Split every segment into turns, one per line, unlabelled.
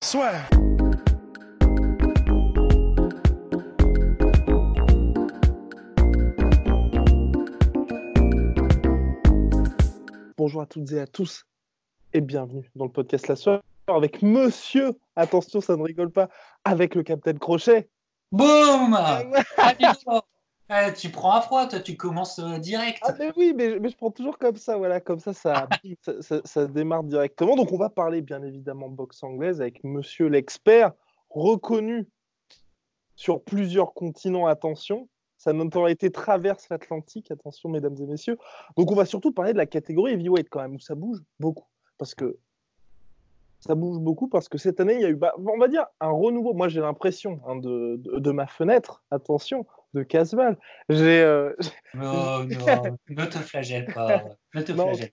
Soit. Bonjour à toutes et à tous et bienvenue dans le podcast La Soirée avec monsieur, attention ça ne rigole pas, avec le Capitaine Crochet.
Boum ah, eh, Tu prends à froid, toi, tu commences euh, direct.
Ah mais oui, mais, je prends toujours comme ça, voilà, comme ça ça, ça, ça, démarre directement. Donc on va parler bien évidemment boxe anglaise avec monsieur l'expert, reconnu sur plusieurs continents, attention. Sa notoriété traverse l'Atlantique, attention mesdames et messieurs. Donc on va surtout parler de la catégorie heavyweight quand même, où ça bouge beaucoup. Parce que ça bouge beaucoup parce que cette année, il y a eu, bah, on va dire, un renouveau. Moi, j'ai l'impression hein, de, de, ma fenêtre, attention, de Casval. J'ai.
Euh, non, non, ne te flagelle pas. Ne te flagelle.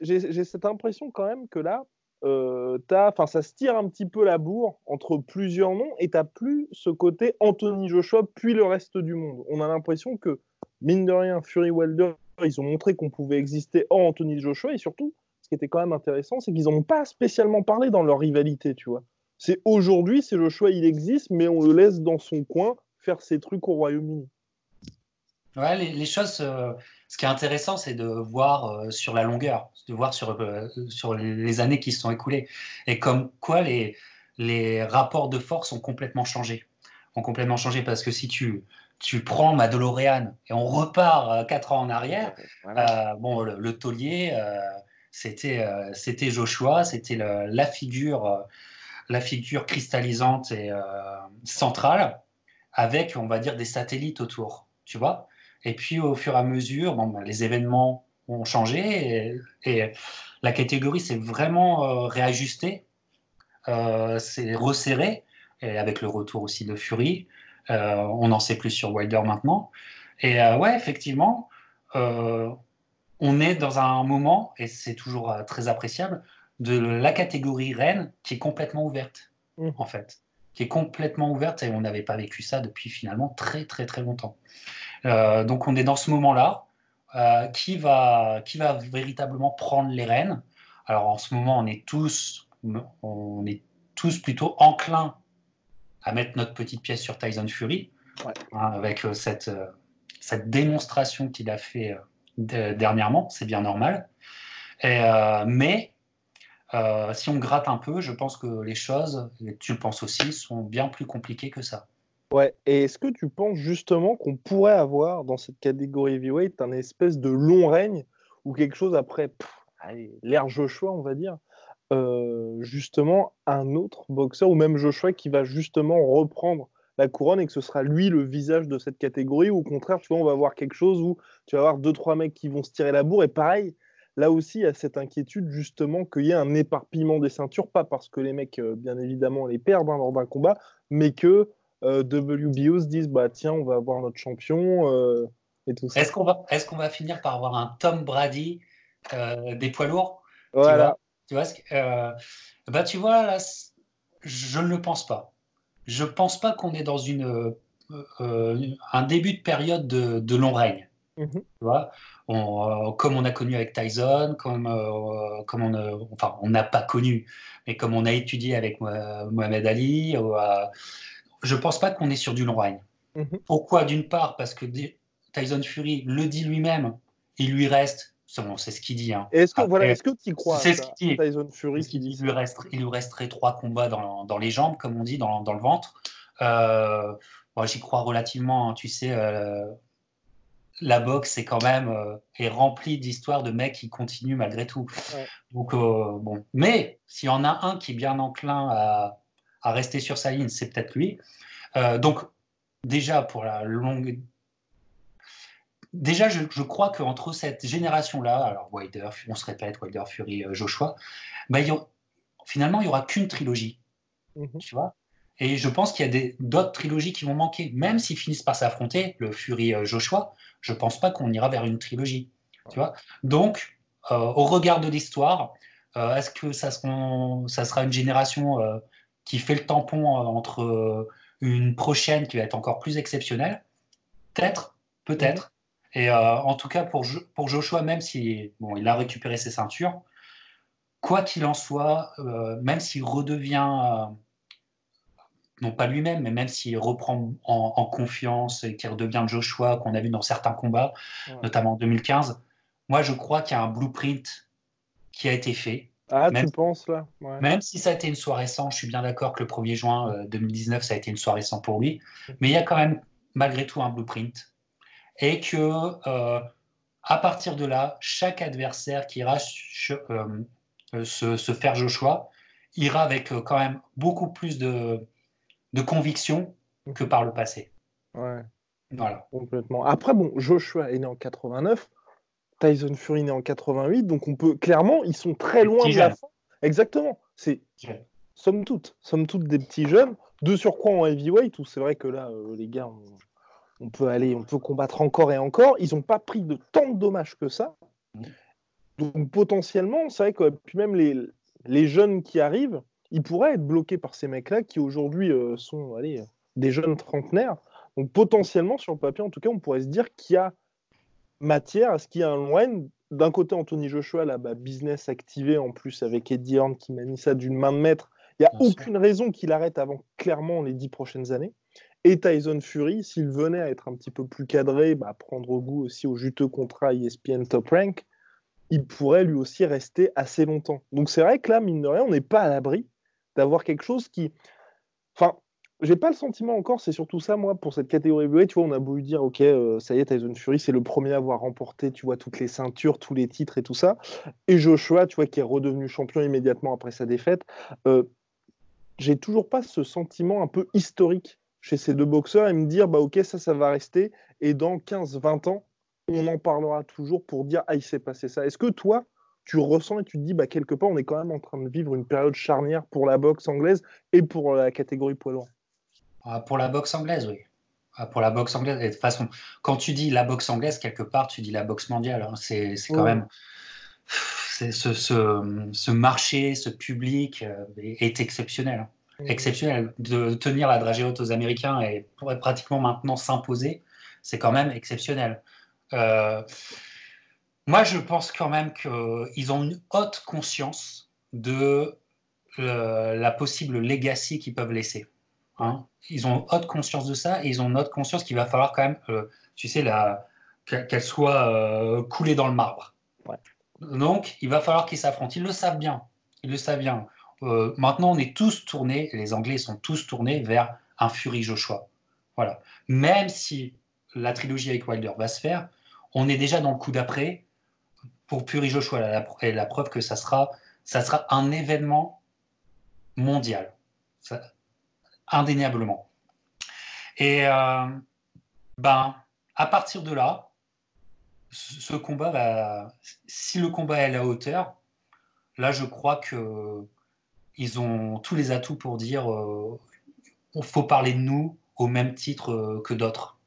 J'ai cette impression quand même que là, euh, as, ça se tire un petit peu la bourre entre plusieurs noms et tu n'as plus ce côté Anthony Joshua puis le reste du monde. On a l'impression que, mine de rien, Fury Wilder, ils ont montré qu'on pouvait exister hors Anthony Joshua et surtout, ce qui était quand même intéressant, c'est qu'ils n'ont pas spécialement parlé dans leur rivalité, tu vois. C'est aujourd'hui, c'est choix, il existe, mais on le laisse dans son coin faire ses trucs au Royaume-Uni.
Ouais, les, choses, euh, ce qui est intéressant, c'est de voir euh, sur la longueur, de voir sur, euh, sur les années qui se sont écoulées. Et comme quoi les, les rapports de force ont complètement changé. Ont complètement changé parce que si tu, tu prends ma DeLorean et on repart quatre ans en arrière, bon, le, le taulier, c'était c'était Joshua, c'était la figure la figure cristallisante et centrale avec on va dire des satellites autour, tu vois. Et puis au fur et à mesure, bon, ben, les événements ont changé et, la catégorie s'est vraiment réajustée, s'est resserrée et avec le retour aussi de Fury. on n'en sait plus sur Wilder maintenant. Et ouais, effectivement, on est dans un moment, et c'est toujours euh, très appréciable, de la catégorie reine qui est complètement ouverte, mmh. en fait. Qui est complètement ouverte et on n'avait pas vécu ça depuis finalement très très très longtemps. Euh, donc on est dans ce moment-là. Euh, qui, va, qui va véritablement prendre les rênes Alors en ce moment, on est tous, on est tous plutôt enclins à mettre notre petite pièce sur Tyson Fury, hein, avec cette, cette démonstration qu'il a fait dernièrement, c'est bien normal. Euh, mais euh, si on gratte un peu, je pense que les choses, et tu le penses aussi, sont bien plus compliquées que ça.
Ouais, et est-ce que tu penses justement qu'on pourrait avoir dans cette catégorie heavyweight un espèce de long règne ou quelque chose après l'ère Joshua, on va dire, euh, justement un autre boxeur ou même Joshua qui va justement reprendre la couronne et que ce sera lui le visage de cette catégorie ou au contraire, tu vois, on va avoir quelque chose où tu vas avoir deux, trois mecs qui vont se tirer la bourre et pareil, là aussi, il y a cette inquiétude justement qu'il y ait un éparpillement des ceintures, pas parce que les mecs, euh, bien évidemment, les perdent hein, lors d'un combat, mais que euh, WBO se disent, bah tiens, on va avoir notre champion euh, et tout ça.
Est-ce qu'on va, est qu'on va finir par avoir un Tom Brady des poids lourds?
Voilà.
Tu vois, tu vois, bah, tu vois là, je ne le pense pas je pense pas qu'on est dans une, un début de période de, long règne. Mhm. Tu vois? On, euh, comme on a connu avec Tyson, comme, comme on enfin, on n'a pas connu, mais comme on a étudié avec Mohamed Ali, je pense pas qu'on est sur du long règne. Mhm. Pourquoi? D'une part, parce que Tyson Fury le dit lui-même, il lui reste c'est ce qu'il dit. Hein.
Est-ce que, voilà, est-ce que tu crois
C'est ce qu'il dit. Tyson Fury qui dit. Il lui, reste, il lui resterait trois combats dans, dans, les jambes, comme on dit, dans, dans le ventre. Euh, moi, j'y crois relativement. Hein. tu sais, euh, la boxe est quand même euh, est remplie d'histoires de mecs qui continuent malgré tout. Donc, bon. Mais s'il y en a un qui est bien enclin à, à rester sur sa ligne, c'est peut-être lui. donc, déjà, pour la longue déjà, je, crois qu'entre cette génération-là, alors Wilder, on se répète, Wilder, Fury, euh, Joshua, bah, il finalement, il y aura qu'une trilogie. Mhm. Tu vois? Et je pense qu'il y a d'autres trilogies qui vont manquer. Même s'ils finissent par s'affronter, le Fury euh, Joshua, je pense pas qu'on ira vers une trilogie. Tu vois Donc, euh, au regard de l'histoire, euh, est-ce que ça, ça, sera une génération qui fait le tampon entre une prochaine qui va être encore plus exceptionnelle? Peut-être, peut-être. Mhm. Et en tout cas, pour, pour Joshua, même si bon, il a récupéré ses ceintures, quoi qu'il en soit, même s'il redevient non pas lui-même, mais même s'il reprend en, confiance et qu'il redevient Joshua qu'on a vu dans certains combats, notamment en 2015, moi je crois qu'il y a un blueprint qui a été fait.
Ah, tu penses là?
Même si ça a été une soirée sans, je suis bien d'accord que le 1er juin 2019, euh, ça a été une soirée sans pour lui, mais il y a quand même malgré tout un blueprint. Et que euh, à partir de là, chaque adversaire qui ira euh, se, se, faire Joshua ira avec quand même beaucoup plus de, de conviction que par le passé.
Ouais. Voilà. Complètement. Après, bon, Joshua est né en 89, Tyson Fury est né en 88, donc on peut clairement, ils sont très loin de la fin. Exactement. C'est somme toute, somme toute des petits jeunes. De surcroît en heavyweight, où c'est vrai que là, euh, les gars, on, peut aller, on peut combattre encore et encore. Ils n'ont pas pris de tant de dommages que ça. Mm. Donc potentiellement, c'est vrai que puis même les, les jeunes qui arrivent, il pourrait être bloqué par ces mecs-là qui aujourd'hui euh, sont allez, des jeunes trentenaires. Donc potentiellement, sur le papier, en tout cas, on pourrait se dire qu'il y a matière à ce qu'il y ait un loin. D'un côté, Anthony Joshua, là, bah, business activé en plus avec Eddie Horn qui m'a mis ça d'une main de maître. Il n'y a aucune raison qu'il arrête avant clairement les dix prochaines années. Et Tyson Fury, s'il venait à être un petit peu plus cadré, bah, prendre goût aussi au juteux contrat ESPN Top Rank, il pourrait lui aussi rester assez longtemps. Donc c'est vrai que là, mine de rien, on n'est pas à l'abri d'avoir quelque chose qui. Enfin, j'ai pas le sentiment encore, c'est surtout ça, moi, pour cette catégorie bleuée. Tu vois, on a beau dire, ok, euh, ça y est, Tyson Fury, c'est le premier à avoir remporté, tu vois, toutes les ceintures, tous les titres et tout ça. Et Joshua, tu vois, qui est redevenu champion immédiatement après sa défaite. Euh, j'ai toujours pas ce sentiment un peu historique chez ces deux boxeurs et me dire, bah, ok, ça, ça va rester. Et dans 15-20 ans, on en parlera toujours pour dire, ah, il s'est passé ça. Est-ce que toi, tu ressens et tu te dis, bah, quelque part, on est quand même en train de vivre une période charnière pour la boxe anglaise et pour la catégorie poids lourd.
Ah, pour la boxe anglaise, oui. Ah, pour la boxe anglaise, de toute façon, quand tu dis la boxe anglaise, quelque part, tu dis la boxe mondiale. Hein. C'est quand même. Ce, ce, ce, marché, ce public euh, est exceptionnel. Hein. Exceptionnel. De tenir la dragée haute aux Américains et pratiquement maintenant s'imposer, c'est quand même exceptionnel. Euh, moi, je pense quand même qu'ils ont une haute conscience de euh, la possible legacy qu'ils peuvent laisser. Hein. Ils ont haute conscience de ça et ils ont une haute conscience qu'il va falloir quand même, euh, tu sais, qu'elle soit euh, coulée dans le marbre. Donc, il va falloir qu'ils s'affrontent. Ils le savent bien. Ils le savent bien. maintenant, on est tous tournés, les Anglais sont tous tournés vers un Fury Joshua. Voilà. Même si la trilogie avec Wilder va se faire, on est déjà dans le coup d'après pour Puri Joshua la, la preuve que ça sera, ça sera un événement mondial, indéniablement. Et euh, ben, à partir de là, ce combat va, si le combat est à la hauteur, là je crois que ils ont tous les atouts pour dire euh, faut parler de nous au même titre euh, que d'autres.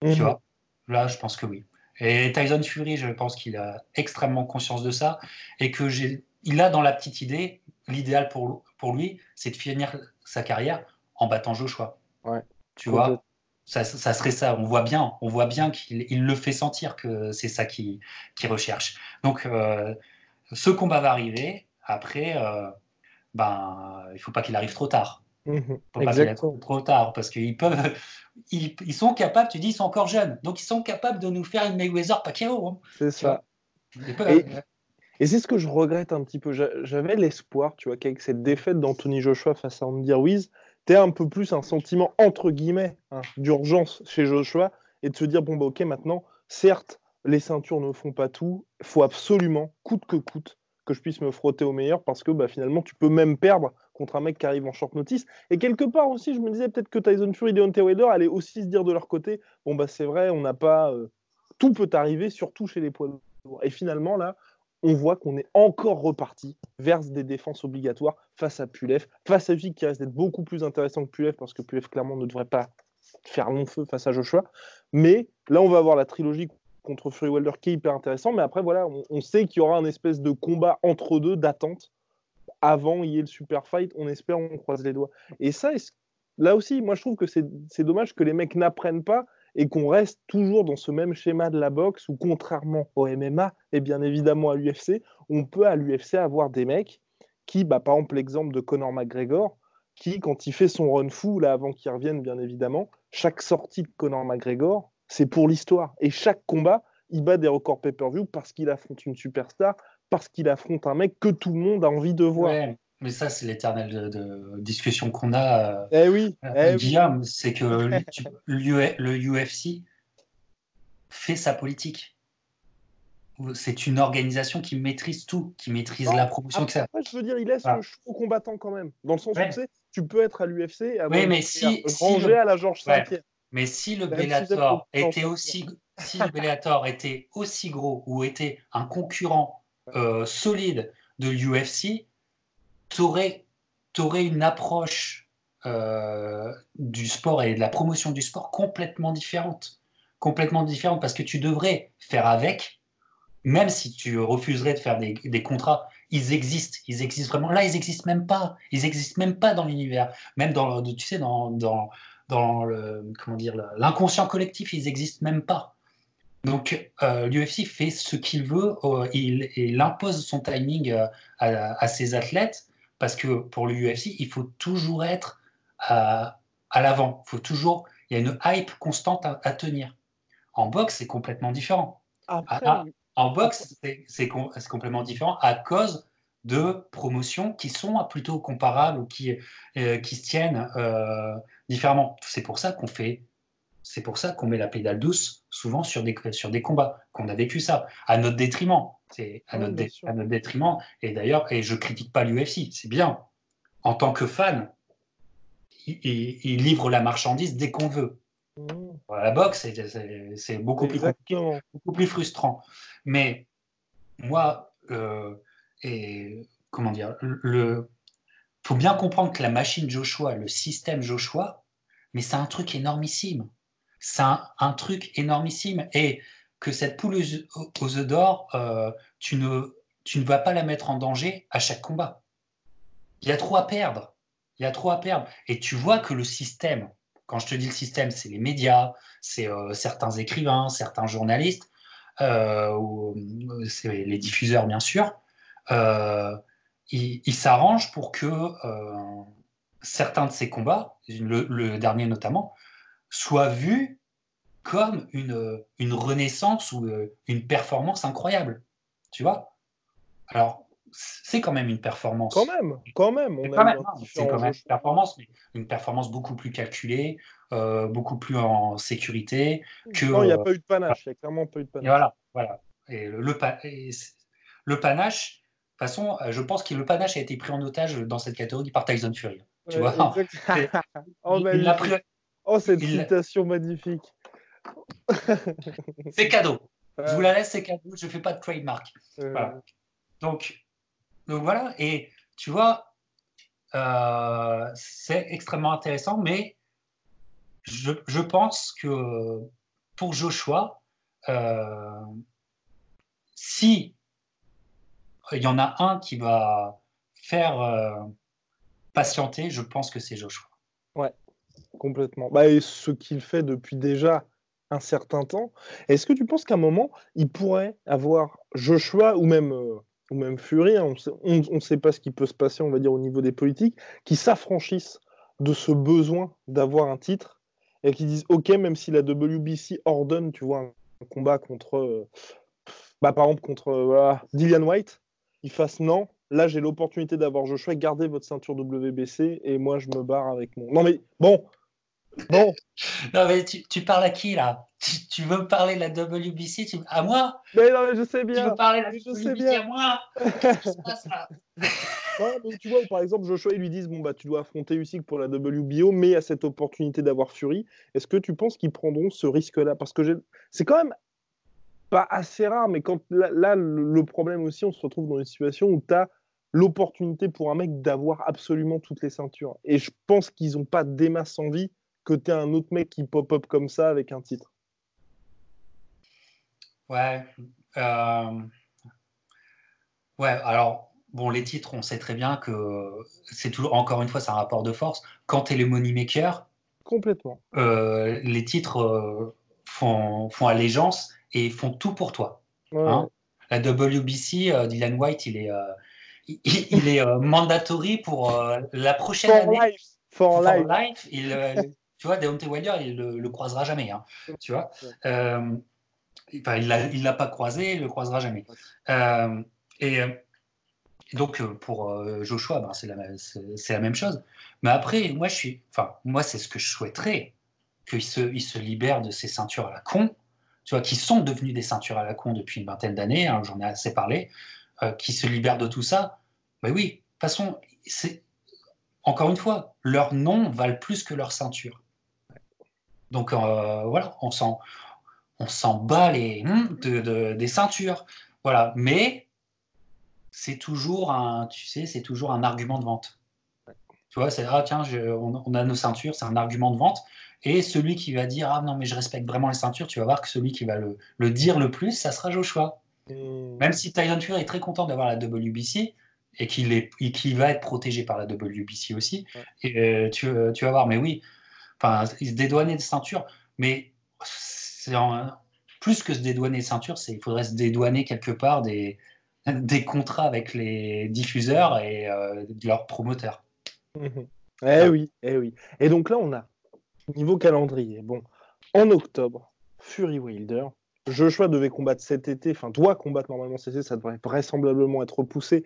Tu mhm. vois? Là, je pense que oui. Et Tyson Fury, je pense qu'il a extrêmement conscience de ça et que j'ai, il a dans la petite idée, l'idéal pour, pour lui, c'est de finir sa carrière en battant Joshua.
Ouais.
Tu vois, ça, ça, serait ça. On voit bien, on voit bien qu'il il le fait sentir que c'est ça qu'il recherche. Donc, euh, ce combat va arriver. Après, euh, ben, il faut pas qu'il arrive trop tard.
Mmh,
pas trop tard parce qu'ils peuvent, ils, sont capables, tu dis, ils sont encore jeunes, donc ils sont capables de nous faire une Mayweather Pacquiao. Hein.
c'est ça. Et, c'est ce que je regrette un petit peu. J'avais l'espoir, tu vois, qu'avec cette défaite d'Anthony Joshua face à Andy Ruiz, tu un peu plus un sentiment entre guillemets hein, d'urgence chez Joshua et de se dire bon bah ok maintenant, certes les ceintures ne font pas tout, faut absolument coûte que coûte que je puisse me frotter au meilleur parce que bah, finalement tu peux même perdre contre un mec qui arrive en short notice. Et quelque part aussi, je me disais peut-être que Tyson Fury et Deontay Wilder allaient aussi se dire de leur côté, bon bah c'est vrai, on n'a pas, euh, tout peut arriver, surtout chez les poids lourds. Et finalement là, on voit qu'on est encore reparti vers des défenses obligatoires face à Pulev, face à Usyk qui reste d'être beaucoup plus intéressant que Pulev parce que Pulev clairement ne devrait pas faire long feu face à Joshua. Mais là, on va avoir la trilogie contre Fury Wilder qui est hyper intéressant. Mais après, voilà, on, sait qu'il y aura un espèce de combat entre deux d'attente avant il y ait le super fight. On espère, on croise les doigts. Et ça, là aussi, moi je trouve que c'est dommage que les mecs n'apprennent pas et qu'on reste toujours dans ce même schéma de la boxe où, contrairement au MMA et bien évidemment à l'UFC, on peut à l'UFC avoir des mecs qui, bah, par exemple, l'exemple de Conor McGregor, qui, quand il fait son run fou, là, avant qu'il revienne, bien évidemment, chaque sortie de Conor McGregor, c'est pour l'histoire. Et chaque combat, il bat des records pay-per-view parce qu'il affronte une superstar, parce qu'il affronte un mec que tout le monde a envie de voir.
Mais ça, c'est l'éternelle de, discussion qu'on a,
euh, eh oui,
euh, eh Guillaume. C'est que le UFC fait sa politique. C'est une organisation qui maîtrise tout, qui maîtrise la promotion. que ça.
je veux dire, il laisse le choix aux combattants quand même. Dans le sens où tu peux être à l'UFC et
oui, mais si,
ranger à la Georges.
Mais si le Bellator était aussi, si le Bellator était aussi gros ou était un concurrent euh, solide de l'UFC, tu aurais, une approche euh, du sport et de la promotion du sport complètement différente. Complètement différente parce que tu devrais faire avec, même si tu refuserais de faire des, contrats, ils existent, ils existent vraiment. Là, ils n'existent même pas. Ils n'existent même pas dans l'univers. Même dans, tu sais, dans, dans, dans comment dire, l'inconscient collectif, ils n'existent même pas. Donc euh, l'UFC fait ce qu'il veut, euh, il, il, impose son timing à, à, ses athlètes parce que pour l'UFC, il faut toujours être à, l'avant. Il faut toujours, il y a une hype constante à, tenir. En boxe, c'est complètement différent. en boxe, c'est complètement différent à cause de promotions qui sont plutôt comparables ou qui, euh, qui se tiennent euh, différemment. C'est pour ça qu'on fait c'est pour ça qu'on met la pédale douce souvent sur des, sur des combats, qu'on a vécu ça, à notre détriment. C'est à, notre à notre détriment. Et d'ailleurs, et je critique pas l'UFC, c'est bien. En tant que fan, il, livre la marchandise dès qu'on veut. Mmh. La boxe, c'est beaucoup plus beaucoup plus frustrant. Mais moi, euh, et comment dire, le faut bien comprendre que la machine Joshua, le système Joshua, mais c'est un truc énormissime. C'est un, truc énormissime. Et que cette poule aux, œufs d'or, euh, tu, ne, tu ne vas pas la mettre en danger à chaque combat. Il y a trop à perdre. Il y a trop à perdre. Et tu vois que le système, quand je te dis le système, c'est les médias, c'est euh, certains écrivains, certains journalistes, euh, c'est les diffuseurs bien sûr, ils s'arrangent pour que certains de ces combats, le dernier notamment, soit vu comme une, une renaissance ou euh, une performance incroyable. Tu vois? Alors, c'est quand même une performance.
Quand même, quand même.
C'est quand, même, quand même une performance, mais une performance beaucoup plus calculée, euh, beaucoup plus en sécurité. Que,
non, il n'y a pas eu de panache. Il n'y a clairement pas eu de panache.
Et voilà, voilà. Et le, le, panache, de toute façon, euh, je pense que le panache a été pris en otage dans cette catégorie par Tyson Fury. Tu vois?
oh, il, a pris, Oh, cette citation magnifique.
c'est cadeau. Je vous la laisse, c'est cadeau. Je ne fais pas de trademark. Donc, donc voilà. Et tu vois, euh, c'est extrêmement intéressant, mais je, je, pense que pour Joshua, euh, si il y en a un qui va faire euh, patienter, je pense que c'est Joshua.
Ouais, Complètement. Bah, et ce qu'il fait depuis déjà un certain temps. Est-ce que tu penses qu'à un moment, il pourrait avoir Joshua ou même, euh, ou même Fury, hein, on ne sait pas ce qui peut se passer, on va dire, au niveau des politiques, qui s'affranchissent de ce besoin d'avoir un titre et qui disent OK, même si la WBC ordonne, tu vois, un combat contre, euh, bah, par exemple, contre euh, Dillian White, il fasse non, là j'ai l'opportunité d'avoir Joshua, gardez votre ceinture WBC et moi je me barre avec mon. Non mais bon, Bon.
Non, mais tu, parles à qui là? Tu, veux me parler de la WBC À moi?
Mais non, mais je sais bien.
Tu veux parler de la je WBC bien. à moi?
Non, mais Tu vois, par exemple, Joshua, ils lui disent Bon, bah, tu dois affronter Usyk pour la WBO, mais à cette opportunité d'avoir Fury. Est-ce que tu penses qu'ils prendront ce risque-là? Parce que c'est quand même pas assez rare, mais quand là, le problème aussi, on se retrouve dans une situation où tu as l'opportunité pour un mec d'avoir absolument toutes les ceintures. Et je pense qu'ils n'ont pas des masses envie que tu un autre mec qui pop-up comme ça avec un titre.
Ouais. Euh, ouais, alors, bon, les titres, on sait très bien que c'est toujours, encore une fois, c'est un rapport de force. Quand tu es le money maker,
complètement.
Euh, les titres euh, font, font allégeance et font tout pour toi. Hein. la WBC, Dylan White, il est, il, est mandatory pour la prochaine année.
For, life.
Il, tu vois, Deontay Wilder, il le, le croisera jamais. Hein, tu vois. Enfin, il ne l'a pas croisé, il ne le croisera jamais. Euh, et, donc, euh, pour euh, Joshua, ben, c'est la, la, même chose. Mais après, moi, je suis, enfin, moi, c'est ce que je souhaiterais, qu'il se, il se libère de ces ceintures à la con, tu vois, qui sont devenues des ceintures à la con depuis une vingtaine d'années, hein, j'en ai assez parlé, qui se libèrent de tout ça. Mais oui, de toute façon, c'est, encore une fois, leurs noms valent plus que leur ceinture. Donc voilà, on s'en, on s'en bat les hmm, des ceintures. Voilà, mais c'est toujours un, tu sais, c'est toujours un argument de vente. Tu vois, c'est ah tiens, on, a nos ceintures, c'est un argument de vente. Et celui qui va dire ah non mais je respecte vraiment les ceintures, tu vas voir que celui qui va le, dire le plus, ça sera Joshua. Hmm. Même si Tyson Fury est très content d'avoir la WBC et qu'il est, qu'il va être protégé par la WBC aussi, et, euh, tu, tu, vas voir. Mais oui, enfin, se dédouaner des ceintures, mais plus que se dédouaner ceinture, c'est il faudrait se dédouaner quelque part des, des contrats avec les diffuseurs et euh, leurs promoteurs.
Eh oui, eh oui. Et donc là, on a niveau calendrier. Bon, en octobre, Fury Wilder. Joshua devait combattre cet été, enfin doit combattre normalement cet été, ça devrait vraisemblablement être repoussé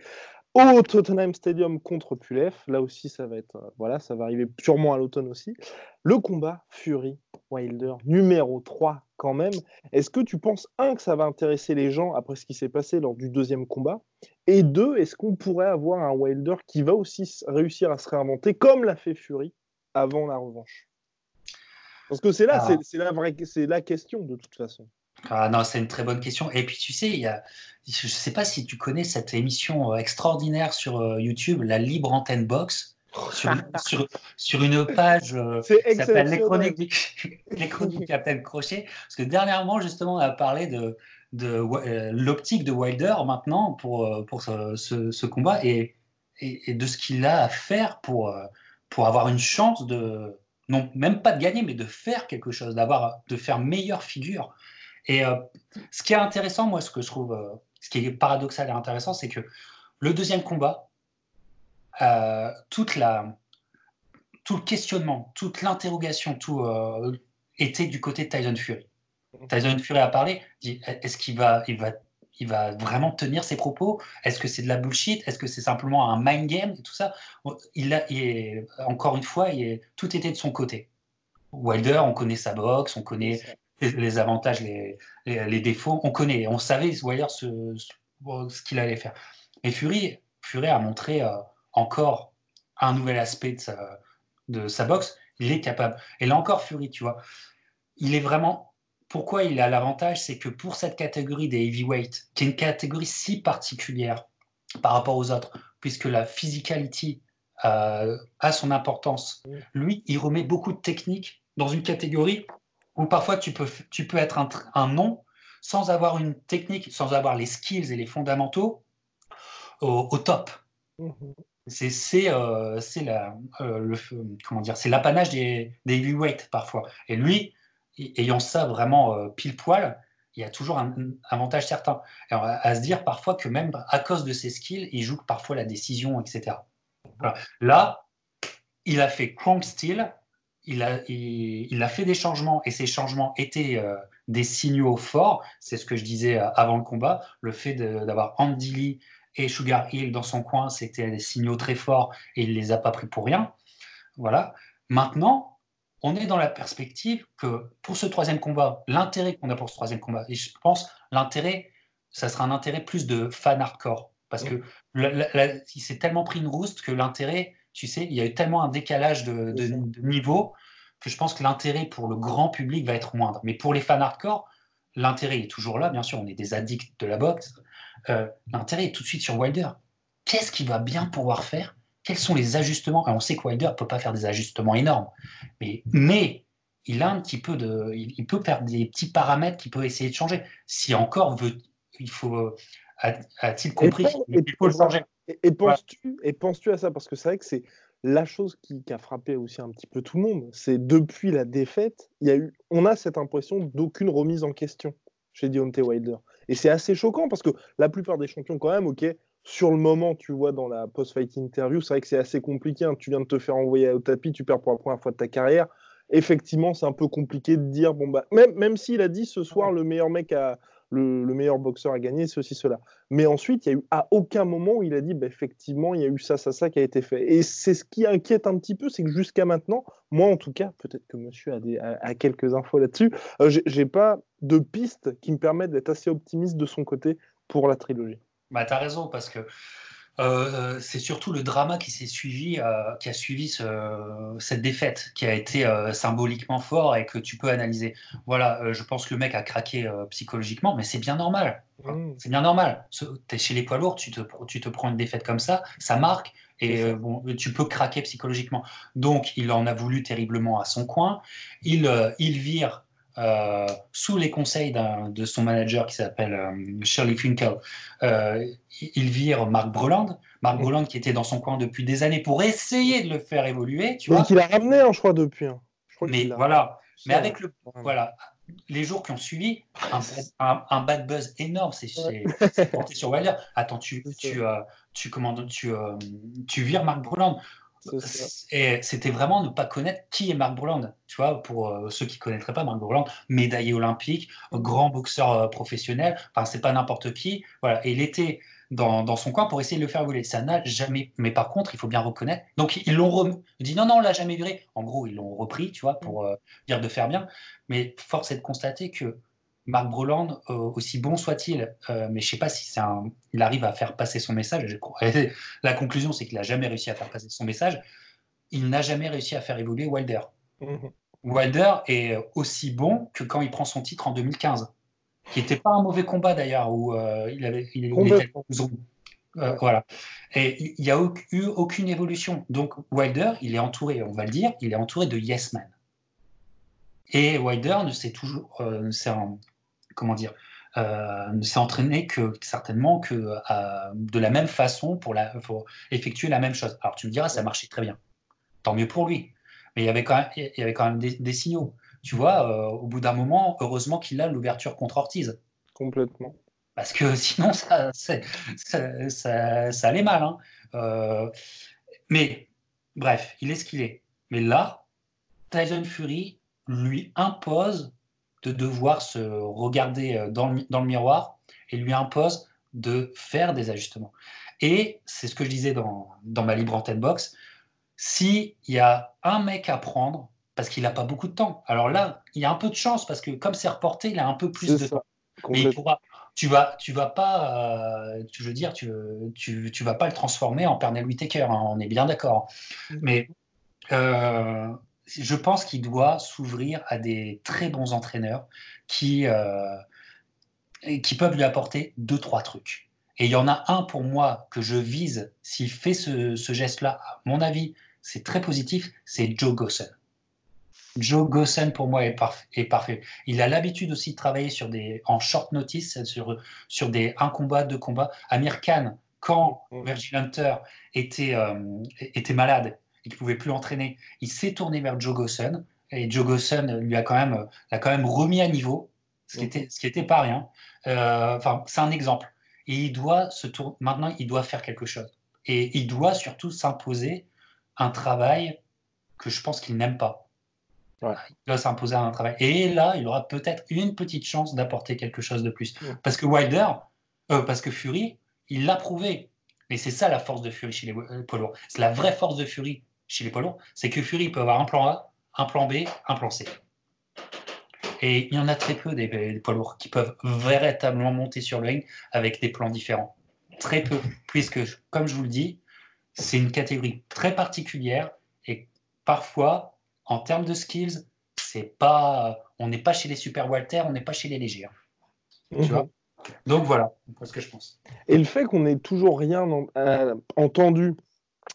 au Tottenham Stadium contre Pulef. Là aussi, ça va être, euh, voilà, ça va arriver sûrement à l'automne aussi. Le combat Fury Wilder numéro 3 quand même. Est-ce que tu penses, un, que ça va intéresser les gens après ce qui s'est passé lors du deuxième combat? Et deux, est-ce qu'on pourrait avoir un Wilder qui va aussi réussir à se réinventer comme l'a fait Fury avant la revanche? Parce que c'est là, ah. c'est la vraie, c'est la question de toute façon.
Ah non, c'est une très bonne question. Et puis tu sais, il y a, je ne sais pas si tu connais cette émission euh, extraordinaire sur euh, YouTube, la Libre Antenne Box. Sur, sur, une page euh, qui s'appelle les chroniques, du, les chroniques Crochet. Parce que dernièrement, justement, on a parlé de, de l'optique de Wilder maintenant pour, pour ce, ce, combat et, et, de ce qu'il a à faire pour, pour avoir une chance de, non, même pas de gagner, mais de faire quelque chose, d'avoir, de faire meilleure figure. Et euh, ce qui est intéressant, moi, ce que je trouve, euh, ce qui est paradoxal et intéressant, c'est que le deuxième combat, euh, toute la, tout le questionnement, toute l'interrogation, tout était du côté de Tyson Fury. Tyson Fury a parlé, dit est-ce qu'il va, il va, il va vraiment tenir ses propos? Est-ce que c'est de la bullshit? Est-ce que c'est simplement un mind game? Et tout ça. Il, a, encore une fois, il tout était de son côté. Wilder, on connaît sa boxe, on connaît les, avantages, les, les, défauts, on connaît, on savait voyeur ce, ce, qu'il allait faire. Et Fury, Fury a montré euh, encore un nouvel aspect de sa, de sa boxe. Il est capable. Et là encore, Fury, tu vois, il est vraiment. Pourquoi il a l'avantage C'est que pour cette catégorie des heavyweight, qui est une catégorie si particulière par rapport aux autres, puisque la physicality euh, a son importance, lui, il remet beaucoup de techniques dans une catégorie ou parfois tu peux, tu peux être un, un, nom sans avoir une technique, sans avoir les skills et les fondamentaux au, top. C'est euh, la, euh, le, comment dire, c'est l'apanage des, des heavyweights parfois. Et lui, ayant ça vraiment euh, pile poil, il y a toujours un, avantage certain. à se dire parfois que même à cause de ses skills, il joue parfois la décision, etc. Là, il a fait Kronk Steel, il a, il, a, fait des changements et ces changements étaient euh, des signaux forts. C'est ce que je disais euh, avant le combat. Le fait d'avoir Andy Lee et Sugar Hill dans son coin, c'était des signaux très forts et il les a pas pris pour rien. Voilà. Maintenant, on est dans la perspective que pour ce troisième combat, l'intérêt qu'on a pour ce troisième combat, et je pense l'intérêt, ça sera un intérêt plus de fan hardcore. Parce que il s'est tellement pris une rouste que l'intérêt, tu sais, il y a eu tellement un décalage de, niveau que je pense que l'intérêt pour le grand public va être moindre. Mais pour les fans hardcore, l'intérêt est toujours là, bien sûr, on est des addicts de la boxe. Euh, l'intérêt est tout de suite sur Wilder. Qu'est-ce qu'il va bien pouvoir faire? Quels sont les ajustements? On sait que Wilder ne peut pas faire des ajustements énormes, mais, mais il a un petit peu de, il, peut faire des petits paramètres qu'il peut essayer de changer. Si encore veut, il faut, a-t-il compris
Il faut le changer? Et, penses-tu, et penses-tu à ça? Parce que c'est vrai que c'est la chose qui, a frappé aussi un petit peu tout le monde, c'est depuis la défaite, y a eu, on a cette impression d'aucune remise en question chez Deontay Wilder. Et c'est assez choquant parce que la plupart des champions, quand même, ok, sur le moment, tu vois, dans la post-fight interview, c'est vrai que c'est assez compliqué. Hein. Tu viens de te faire envoyer au tapis, tu perds pour la première fois de ta carrière. Effectivement, c'est un peu compliqué de dire, bon, bah, même, même s'il a dit ce soir, le meilleur mec à, le, meilleur boxeur a gagné, ceci, cela. Mais ensuite, il y a eu à aucun moment où il a dit, bah, effectivement, il y a eu ça, ça, ça qui a été fait. Et c'est ce qui inquiète un petit peu, c'est que jusqu'à maintenant, moi en tout cas, peut-être que monsieur a, quelques infos là-dessus, euh, j'ai pas de piste qui me permettent d'être assez optimiste de son côté pour la trilogie.
Bah, tu as raison, parce que euh, c'est surtout le drama qui s'est suivi, euh, qui a suivi cette défaite, qui a été euh, symboliquement fort et que tu peux analyser. Voilà, je pense que le mec a craqué psychologiquement, mais c'est bien normal. Mmh. C'est bien normal. Tu es chez les poids lourds, tu te, tu te prends une défaite comme ça, ça marque et bon, tu peux craquer psychologiquement. Donc, il en a voulu terriblement à son coin. Il, il vire euh, sous les conseils de son manager qui s'appelle euh, Shirley Finkel, euh, il vire Marc Breland. Marc mm. Breland qui était dans son coin depuis des années pour essayer de le faire évoluer. Tu
vois. il a ramené, hein, je crois, depuis. Hein.
mais voilà. Mais avec le, voilà, les jours qui ont suivi, un, bad buzz énorme c'est porté sur Wilder. Attends, tu, tu, tu, commandes, tu, tu vires Marc Breland. Et c'était vraiment ne pas connaître qui est Marc Bourland. Tu vois, pour euh, ceux qui ne connaîtraient pas Marc Bourland, médaillé olympique, grand boxeur euh, professionnel. Enfin, c'est pas n'importe qui. Voilà. Et il était dans, son coin pour essayer de le faire voler. Ça n'a jamais. Mais par contre, il faut bien reconnaître. Donc, ils l'ont dit non, non, on l'a jamais viré. En gros, ils l'ont repris, tu vois, pour euh, dire de faire bien. Mais force est de constater que Marc Broland, euh, aussi bon soit-il, euh, mais je ne sais pas si c'est un, il arrive à faire passer son message. La conclusion, c'est qu'il n'a jamais réussi à faire passer son message. Il n'a jamais réussi à faire évoluer Wilder. Mhm. Wilder est aussi bon que quand il prend son titre en 2015, qui n'était pas un mauvais combat d'ailleurs, où euh, il avait, il, était voilà. Et il n'y a eu aucune évolution. Donc Wilder, il est entouré, on va le dire, il est entouré de yes men. Et Wilder ne s'est toujours, c'est un, comment dire, euh, ne s'est entraîné que certainement que euh, de la même façon pour, la, effectuer la même chose. Alors tu me diras, ça marchait très bien. Tant mieux pour lui. Mais il y avait quand même, il y avait quand même des, signaux. Tu vois, euh, au bout d'un moment, heureusement qu'il a l'ouverture contre Ortiz.
Complètement.
Parce que sinon, ça, ça, ça, allait mal. Hein. mais bref, il est ce qu'il est. Mais là, Tyson Fury lui impose de devoir se regarder euh, dans le, dans le miroir et lui impose de faire des ajustements. Et c'est ce que je disais dans, dans ma libre antenne box, s'il y a un mec à prendre, parce qu'il n'a pas beaucoup de temps, alors là, il y a un peu de chance, parce que comme c'est reporté, il a un peu plus de temps. Mais il pourra, tu vas, tu vas pas, euh, je veux dire, tu, tu, tu, vas pas le transformer en Pernell Whitaker, hein, on est bien d'accord. Mm. Mais euh, je pense qu'il doit s'ouvrir à des très bons entraîneurs qui, euh, qui peuvent lui apporter deux, trois trucs. Et il y en a un pour moi que je vise, s'il fait ce, geste-là, à mon avis, c'est très positif, c'est Joe Gossen. Joe Gossen, pour moi, est, parfait. Il a l'habitude aussi de travailler sur des, en short notice, sur, sur des un combat, deux combats. Amir Khan, quand mm. Virgil Hunter était, euh, était malade, et qu'il pouvait plus entraîner, il s'est tourné vers Joe Gossen et Joe Gossen lui a quand même, l'a quand même remis à niveau, ce qui était, ce qui était pas rien. Euh, enfin, c'est un exemple. Et il doit se tourner. Maintenant, il doit faire quelque chose. Et il doit surtout s'imposer un travail que je pense qu'il n'aime pas. Il doit s'imposer un travail. Et là, il aura peut-être une petite chance d'apporter quelque chose de plus. Parce que Wilder, euh, parce que Fury, il l'a prouvé. Et c'est ça la force de Fury chez les poids lourds. C'est la vraie force de Fury chez les poids lourds, c'est que Fury peut avoir un plan A, un plan B, un plan C. Et il y en a très peu des, poids lourds qui peuvent véritablement monter sur le ring avec des plans différents. Très peu, puisque, comme je vous le dis, c'est une catégorie très particulière et parfois, en termes de skills, c'est pas, on n'est pas chez les super Walter, on n'est pas chez les légers. Tu vois? Donc voilà, c'est ce que je pense.
Et le fait qu'on n'ait toujours rien euh, entendu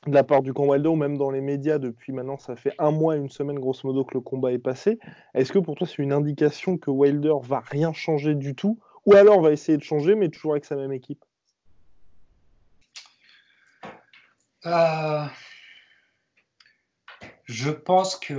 de la part du camp Wilder, ou même dans les médias depuis maintenant, ça fait un mois, une semaine grosso modo que le combat est passé. Est-ce que pour toi c'est une indication que Wilder va rien changer du tout, ou alors va essayer de changer, mais toujours avec sa même équipe?
Euh, Je pense que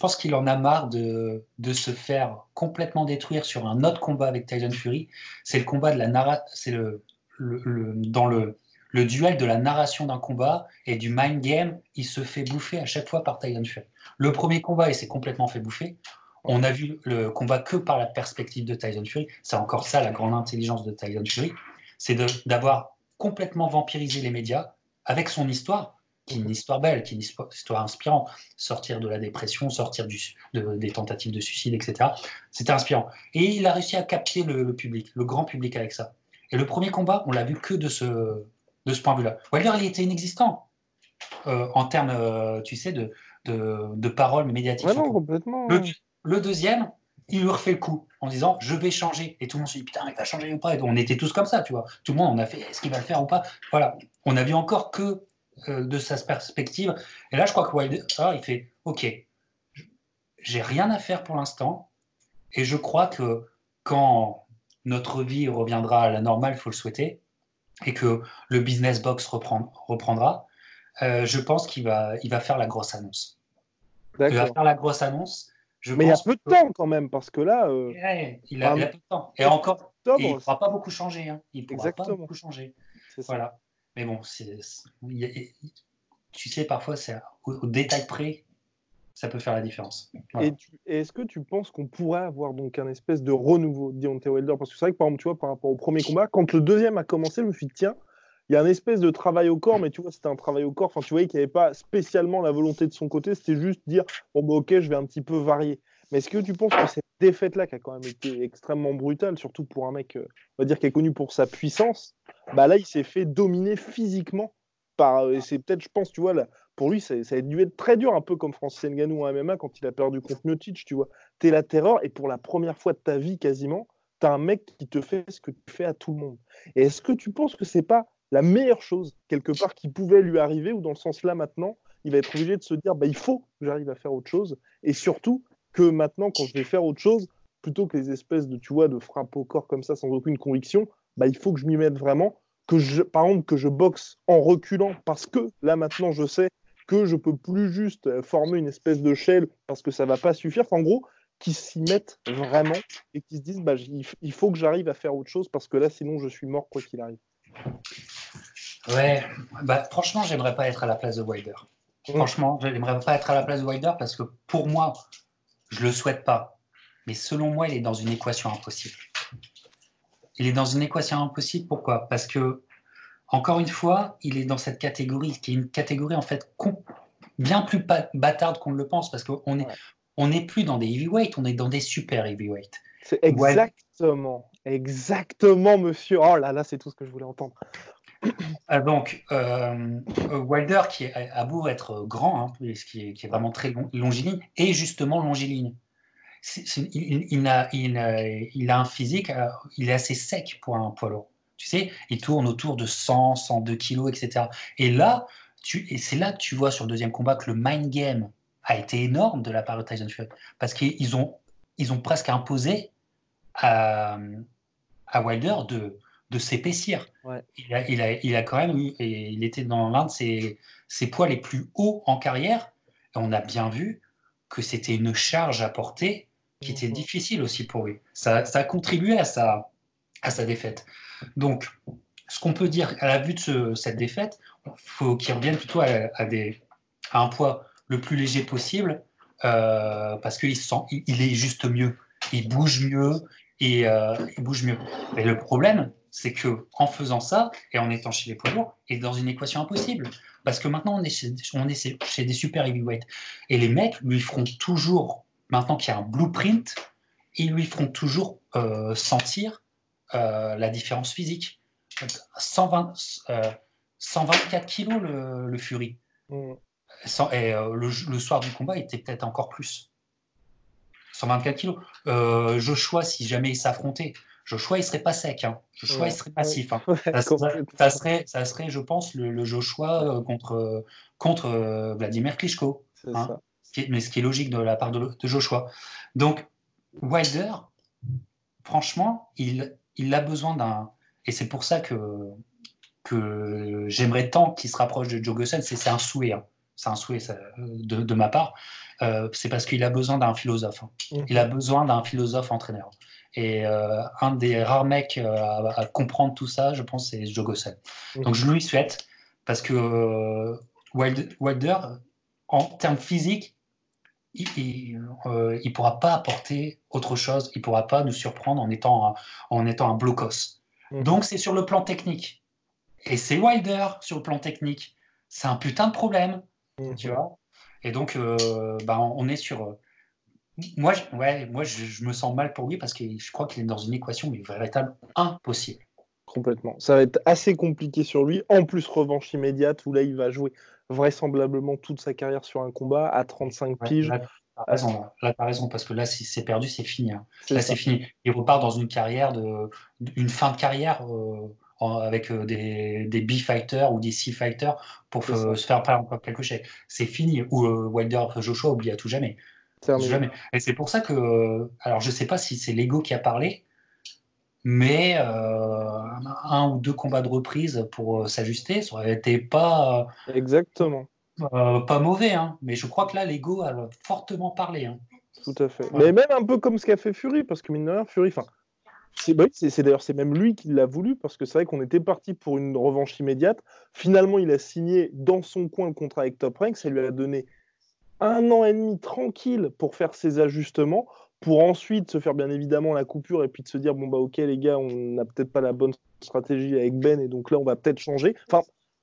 pense qu'il en a marre de, se faire complètement détruire sur un autre combat avec Tyson Fury. C'est le combat de la narration, c'est le, dans le le duel de la narration d'un combat et du mind game, il se fait bouffer à chaque fois par Tyson Fury. Le premier combat, il s'est complètement fait bouffer. On a vu le combat que par la perspective de Tyson Fury. C'est encore ça la grande intelligence de Tyson Fury, c'est d'avoir complètement vampirisé les médias avec son histoire, qui est une histoire belle, qui est une histoire inspirante. Sortir de la dépression, sortir des tentatives de suicide, etc. C'était inspirant. Et il a réussi à capter le, le, public, le grand public avec ça. Et le premier combat, on l'a vu que de ce, de ce point de vue-là. Wilder, il était inexistant euh, en termes, euh, tu sais, de, de, de paroles médiatiques.
complètement.
Le, deuxième, il lui refait le coup en disant je vais changer. Et tout le monde se dit putain, il va changer ou pas? Et on était tous comme ça, tu vois. Tout le monde, on a fait est-ce qu'il va le faire ou pas? Voilà. On a vu encore que euh, de sa perspective. Et là, je crois que Wilder, ah, il fait ok, j'ai rien à faire pour l'instant. Et je crois que quand notre vie reviendra à la normale, il faut le souhaiter, et que le business box reprendra, euh, je pense qu'il va, il va faire la grosse annonce. Il va faire la grosse annonce.
Je Mais il y a peu de temps quand même, parce que là. Euh,
il, a, peu de temps. Et encore, il ne pourra pas beaucoup changer. Hein. Il ne pourra pas beaucoup changer. Voilà. Mais bon, tu sais, parfois, c'est au, détail près, ça peut faire la différence.
Et, est-ce que tu penses qu'on pourrait avoir donc un espèce de renouveau de Deontay Wilder? Parce que c'est vrai que par exemple, tu vois, par rapport au premier combat, quand le deuxième a commencé, je me suis dit, tiens, il y a un espèce de travail au corps, mais tu vois, c'était un travail au corps. Enfin, tu voyais qu'il n'y avait pas spécialement la volonté de son côté, c'était juste dire, bon, bah, ok, je vais un petit peu varier. Mais est-ce que tu penses que cette défaite-là, qui a quand même été extrêmement brutale, surtout pour un mec, euh, on va dire, qui est connu pour sa puissance, bah là, il s'est fait dominer physiquement par. Euh, c'est peut-être, je pense, tu vois, pour lui, ça, ça, a dû être très dur, un peu comme Francis Ngannou en MMA quand il a perdu contre Miocic, tu vois. T'es la terreur et pour la première fois de ta vie quasiment, t'as un mec qui te fait ce que tu fais à tout le monde. Et est-ce que tu penses que c'est pas la meilleure chose quelque part qui pouvait lui arriver ou dans le sens là maintenant, il va être obligé de se dire bah il faut que j'arrive à faire autre chose et surtout que maintenant quand je vais faire autre chose plutôt que les espèces de tu vois de frappe au corps comme ça sans aucune conviction, bah il faut que je m'y mette vraiment que je, par exemple que je boxe en reculant parce que là maintenant je sais que je peux plus juste former une espèce de shell parce que ça va pas suffire. en gros, qui s'y mettent vraiment et qui se disent bah, il faut que j'arrive à faire autre chose parce que là, sinon, je suis mort quoi qu'il arrive.
Ouais, bah, franchement, j'aimerais pas être à la place de Wilder. Mmh. Franchement, j'aimerais pas être à la place de Wilder parce que pour moi, je le souhaite pas. Mais selon moi, il est dans une équation impossible. Il est dans une équation impossible. Pourquoi? Parce que encore une fois, il est dans cette catégorie, qui est une catégorie en fait bien plus bâtarde qu'on ne le pense, parce qu'on est, on n'est plus dans des heavyweights, on est dans des super heavyweights.
C'est exactement, exactement, monsieur. Oh là là, c'est tout ce que je voulais entendre.
Ah, donc, euh, Wilder, qui a beau être grand, hein, qui, est, vraiment très longiligne, est justement longiligne. Il, a, il, a, un physique, euh, il est assez sec pour un poids lourd. Tu sais, il tourne autour de 100, 102 kilos, etc. Et là, tu, et c'est là que tu vois sur le deuxième combat que le mind game a été énorme de la part de Tyson Fury. Parce qu'ils ont, ils ont presque imposé à, à Wilder de, de s'épaissir. Il, a, il, a, il, a, quand même eu, et il était dans l'un de ses, ses, poids les plus hauts en carrière. Et on a bien vu que c'était une charge à porter qui était difficile aussi pour lui. Ça, a contribué à sa, à sa défaite. Donc, ce qu'on peut dire à la vue de cette défaite, faut qu'il revienne plutôt à, des, un poids le plus léger possible euh, parce qu'il il, il, est juste mieux. Il bouge mieux et euh, il bouge mieux. Mais le problème, c'est que en faisant ça et en étant chez les poids lourds, il est dans une équation impossible. Parce que maintenant, on est chez, on est chez des super heavyweights. Et les mecs lui feront toujours, maintenant qu'il y a un blueprint, ils lui feront toujours euh, sentir euh, la différence physique. 120, 124 euh, kilos le, Fury. Mm. et le, soir du combat, il était peut-être encore plus. 124 kilos. Joshua, si jamais il s'affrontait, Joshua, il serait pas sec. Hein. Joshua, il serait passif. Hein. ça, serait, ça serait, je pense, le, Joshua euh, contre, contre Vladimir Klitschko. Hein. Mais ce qui est logique de la part de, Joshua. Donc, Wilder, franchement, il, il a besoin d'un. Et c'est pour ça que, que j'aimerais tant qu'il se rapproche de Joe Gossen. C'est un souhait. Hein. C'est un souhait de, de, ma part. Euh, c'est parce qu'il a besoin d'un philosophe. Hein. Mmh. Il a besoin d'un philosophe entraîneur. Et euh, un des rares mecs euh, à, comprendre tout ça, je pense, c'est Joe Gossen. Mmh. Donc je lui souhaite, parce que Wilder, en termes physiques, il ne pourra pas apporter autre chose, il ne pourra pas nous surprendre en étant un, en étant un blocos. Mmh. Donc c'est sur le plan technique. Et c'est Wilder sur le plan technique. C'est un putain de problème. Tu vois et donc, euh, bah, on est sur. Euh, moi, je, ouais, moi je, me sens mal pour lui parce que je crois qu'il est dans une équation mais véritable impossible.
Complètement. Ça va être assez compliqué sur lui. En plus, revanche immédiate où là, il va jouer vraisemblablement toute sa carrière sur un combat à 35 piges.
Là, t'as raison, parce que là, si c'est perdu, c'est fini. Hein. Là, c'est fini. Il repart dans une carrière de, une fin de carrière. Euh, avec euh, des, des B-fighters ou des C-fighters pour se faire encore quelque chose. C'est fini. Ou euh, Wilder Joshua oublie à tout jamais. jamais. Et c'est pour ça que, alors je sais pas si c'est l'ego qui a parlé, mais euh, un ou deux combats de reprise pour s'ajuster, ça aurait été pas.
Exactement.
pas mauvais, hein. mais je crois que là, l'ego a fortement parlé. Hein.
Tout à fait. Mais même un peu comme ce qu'a fait Fury, parce que mine de rien, Fury, enfin, bah c'est d'ailleurs c'est même lui qui l'a voulu parce que c'est vrai qu'on était parti pour une revanche immédiate. Finalement, il a signé dans son coin le contrat avec Top Rank. Ça lui a donné un an et demi tranquille pour faire ses ajustements, pour ensuite se faire bien évidemment la coupure et puis de se dire bon bah ok les gars, on n'a peut-être pas la bonne stratégie avec Ben et donc là on va peut-être changer. Enfin,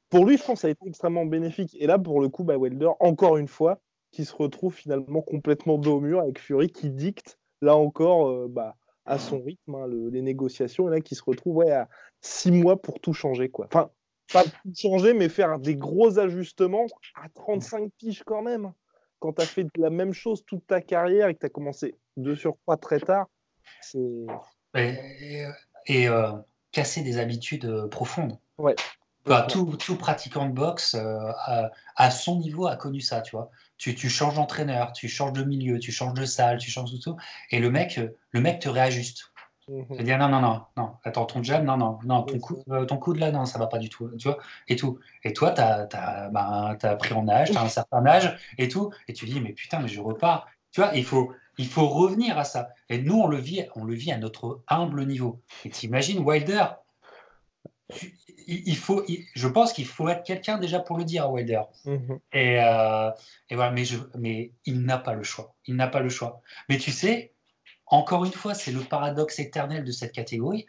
pour lui, je pense que ça a été extrêmement bénéfique. Et là, pour le coup, bah, Welder, encore une fois, qui se retrouve finalement complètement dos au mur avec Fury qui dicte là encore euh, bah, à son rythme, hein, les négociations, et là qui se retrouve ouais, à six mois pour tout changer. Quoi. Enfin, pas tout changer, mais faire des gros ajustements à 35 piges quand même. Quand tu as fait la même chose toute ta carrière et que tu as commencé de surcroît très tard, c'est.
Et, euh, casser des habitudes euh, profondes.
Ouais.
Bah, tout, tout, pratiquant de boxe euh, à, son niveau a connu ça, tu vois. Tu, tu changes d'entraîneur, tu changes de milieu, tu changes de salle, tu changes de tout, et le mec, le mec te réajuste. Mmh. dire non, non, non, non, attends, ton jab, non, non, non, ton, coup, euh, là, non, ça va pas du tout, tu vois, et tout. Et toi, tu as, as, bah, pris en âge, tu as un certain âge, et tout, et tu dis, mais putain, mais je repars. Tu vois, il faut, il faut revenir à ça. Et nous, on le vit, on le vit à notre humble niveau. Et t'imagines Wilder, il faut, je pense qu'il faut être quelqu'un déjà pour le dire à Wilder. Mhm. Et, euh, et, voilà, mais, je, mais il n'a pas le choix. Il n'a pas le choix. Mais tu sais, encore une fois, c'est le paradoxe éternel de cette catégorie.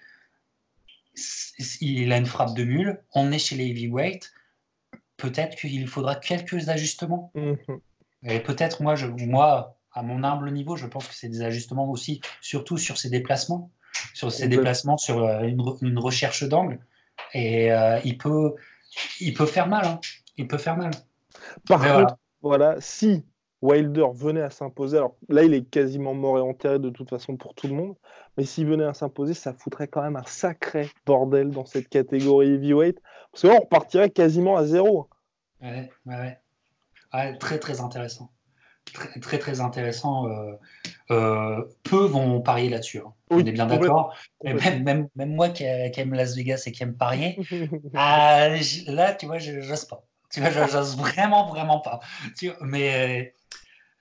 Il a une frappe de mule. On est chez les heavyweights. Peut-être qu'il faudra quelques ajustements. Mhm. Et peut-être, moi, je, moi, à mon humble niveau, je pense que c'est des ajustements aussi, surtout sur ses déplacements, sur ses déplacements, sur euh, une, une recherche d'angle. Et euh, il, peut, il peut faire mal. Hein. Il peut faire mal.
Par contre, voilà. si Wilder venait à s'imposer, alors là, il est quasiment mort et enterré de toute façon pour tout le monde, mais s'il venait à s'imposer, ça foutrait quand même un sacré bordel dans cette catégorie heavyweight, parce que là, on repartirait quasiment à zéro.
Ouais, ouais, ouais. très, très intéressant très très, intéressant. Euh, euh, peu vont parier là-dessus. Hein. On est bien d'accord. Même, même, même, moi qui, aime Las Vegas et qui aime parier, ah, là, tu vois, je n'ose pas. Tu vois, j'ose vraiment, vraiment pas. mais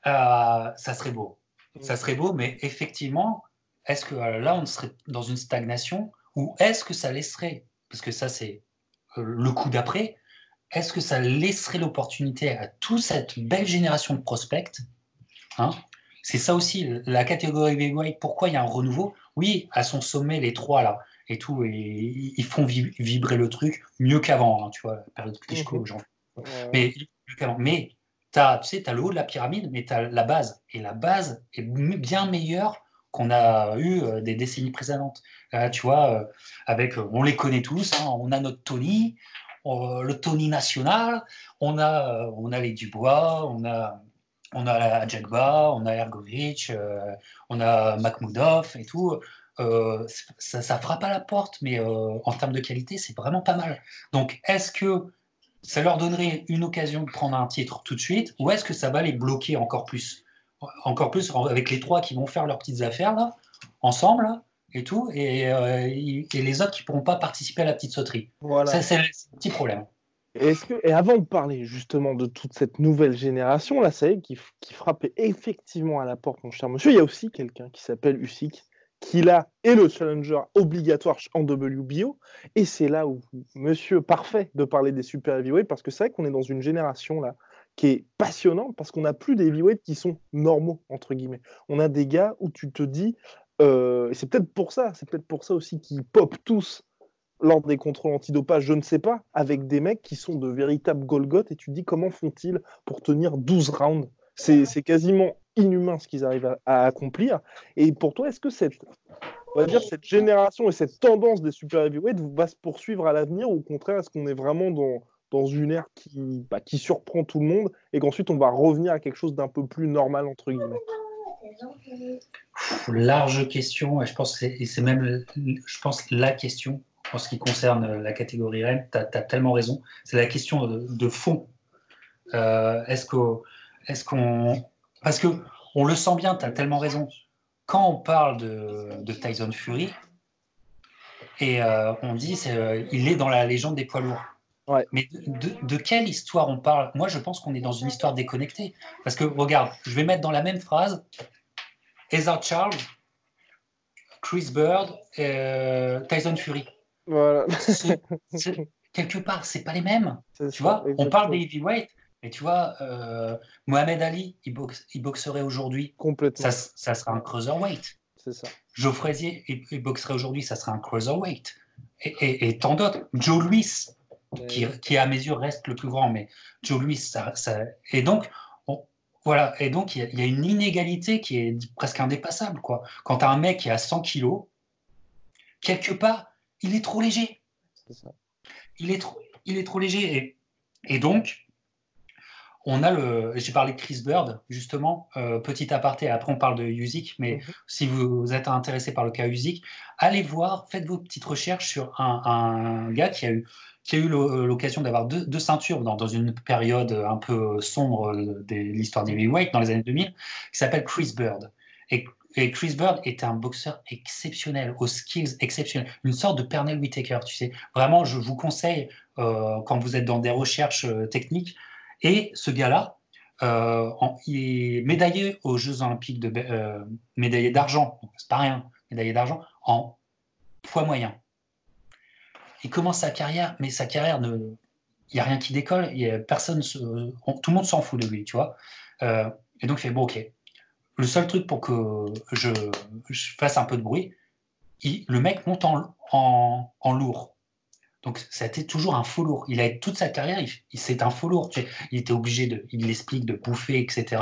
euh, ça serait beau. Ça serait beau, mais effectivement, est-ce que là, on serait dans une stagnation ou est-ce que ça laisserait, parce que ça, c'est le coup d'après, est-ce que ça laisserait l'opportunité à toute cette belle génération de prospects hein? C'est ça aussi, la catégorie heavyweight, pourquoi il y a un renouveau? Oui, à son sommet, les trois là, et tout, et, ils font vibrer le truc mieux qu'avant, hein, tu vois, la période Klitschko, mhm. Mais, mais as, tu sais, as le haut de la pyramide, mais tu as la base. Et la base est bien meilleure qu'on a eu euh, des décennies précédentes. tu vois, euh, avec, euh, on les connaît tous, hein, on a notre Tony, le Tony national, on a, on a les Dubois, on a, on a Jagba, on a Ergovic, on a Makhmoudov et tout. ça, ça, frappe à la porte, mais en termes de qualité, c'est vraiment pas mal. Donc, est-ce que ça leur donnerait une occasion de prendre un titre tout de suite, ou est-ce que ça va les bloquer encore plus Encore plus avec les trois qui vont faire leurs petites affaires là, ensemble, et tout, et, et, les autres qui pourront pas participer à la petite sauterie? Voilà. Ça, c'est un petit problème.
Et, que, et avant de parler justement de toute cette nouvelle génération, là, ça y est, qui, qui frappait effectivement à la porte, mon cher monsieur, il y a aussi quelqu'un qui s'appelle Usyk, qui là est le challenger obligatoire en WBO. Et c'est là où, monsieur, parfait de parler des super heavyweights, parce que c'est vrai qu'on est dans une génération là qui est passionnante, parce qu'on n'a plus des heavyweights qui sont normaux, entre guillemets. On a des gars où tu te dis, euh, c'est peut-être pour ça, c'est peut-être pour ça aussi qu'ils popent tous lors des contrôles antidopage, je ne sais pas, avec des mecs qui sont de véritables Golgoth, et tu te dis comment font-ils pour tenir 12 rounds C'est quasiment inhumain ce qu'ils arrivent à, accomplir. Et pour toi, est-ce que cette, on va dire, cette génération et cette tendance des super heavyweights va se poursuivre à l'avenir, ou au contraire, est-ce qu'on est vraiment dans, dans une ère qui, bah, qui surprend tout le monde, et qu'ensuite on va revenir à quelque chose d'un peu plus normal, entre guillemets?
Large question, et je pense que c'est même je pense, la question en ce qui concerne la catégorie REM, tu as, tellement raison. C'est la question de, fond. Euh, est-ce qu'on. Est qu'on parce que on le sent bien, tu as tellement raison. Quand on parle de, Tyson Fury, et euh, on dit qu'il euh, il est dans la légende des poids lourds. Mais de, quelle histoire on parle? Moi, je pense qu'on est dans une histoire déconnectée. Parce que, regarde, je vais mettre dans la même phrase Ezra Charles, Chris Bird, Tyson Fury.
Voilà.
quelque part, c'est pas les mêmes. Tu vois, on parle des heavyweights, mais tu vois, euh, Mohamed Ali, il, il boxerait aujourd'hui.
Complètement.
Ça, ça sera un cruiserweight.
C'est ça.
Joe Frazier, il, boxerait aujourd'hui, ça sera un cruiserweight. Et, et, et tant d'autres. Joe Louis, qui, qui, à mesure reste le plus grand, mais Joe Louis, ça, ça... et donc, voilà, et donc il y, y, a une inégalité qui est presque indépassable, quoi. Quand tu as un mec qui a 100 kilos, quelque part, il est trop léger. Il, est trop, il est trop léger. Et, et donc, on a le. J'ai parlé de Chris Bird, justement, euh, petit aparté, après on parle de Usyk, mais mhm. si vous êtes intéressé par le cas Usyk, allez voir, faites vos petites recherches sur un, gars qui a eu, qui a eu l'occasion d'avoir deux, ceintures dans, dans, une période un peu sombre de l'histoire des heavyweight dans les années 2000, qui s'appelle Chris Bird. Et et Chris Bird est un boxeur exceptionnel, aux skills exceptionnels, une sorte de Pernell Whitaker, tu sais. Vraiment, je vous conseille, euh, quand vous êtes dans des recherches euh, techniques, et ce gars-là, euh, il est médaillé aux Jeux Olympiques, de, médaillé d'argent, c'est pas rien, médaillé d'argent, en poids moyen. Il commence sa carrière, mais sa carrière, ne, il n'y a rien qui décolle, y a personne, tout le monde s'en fout de lui, tu vois. et donc il fait, bon, ok, le seul truc pour que je, fasse un peu de bruit, le mec monte en, lourd. Donc, ça a été toujours un faux lourd. Il a toute sa carrière, il, c'est un faux lourd. il était obligé de, il l'explique, de bouffer, etc.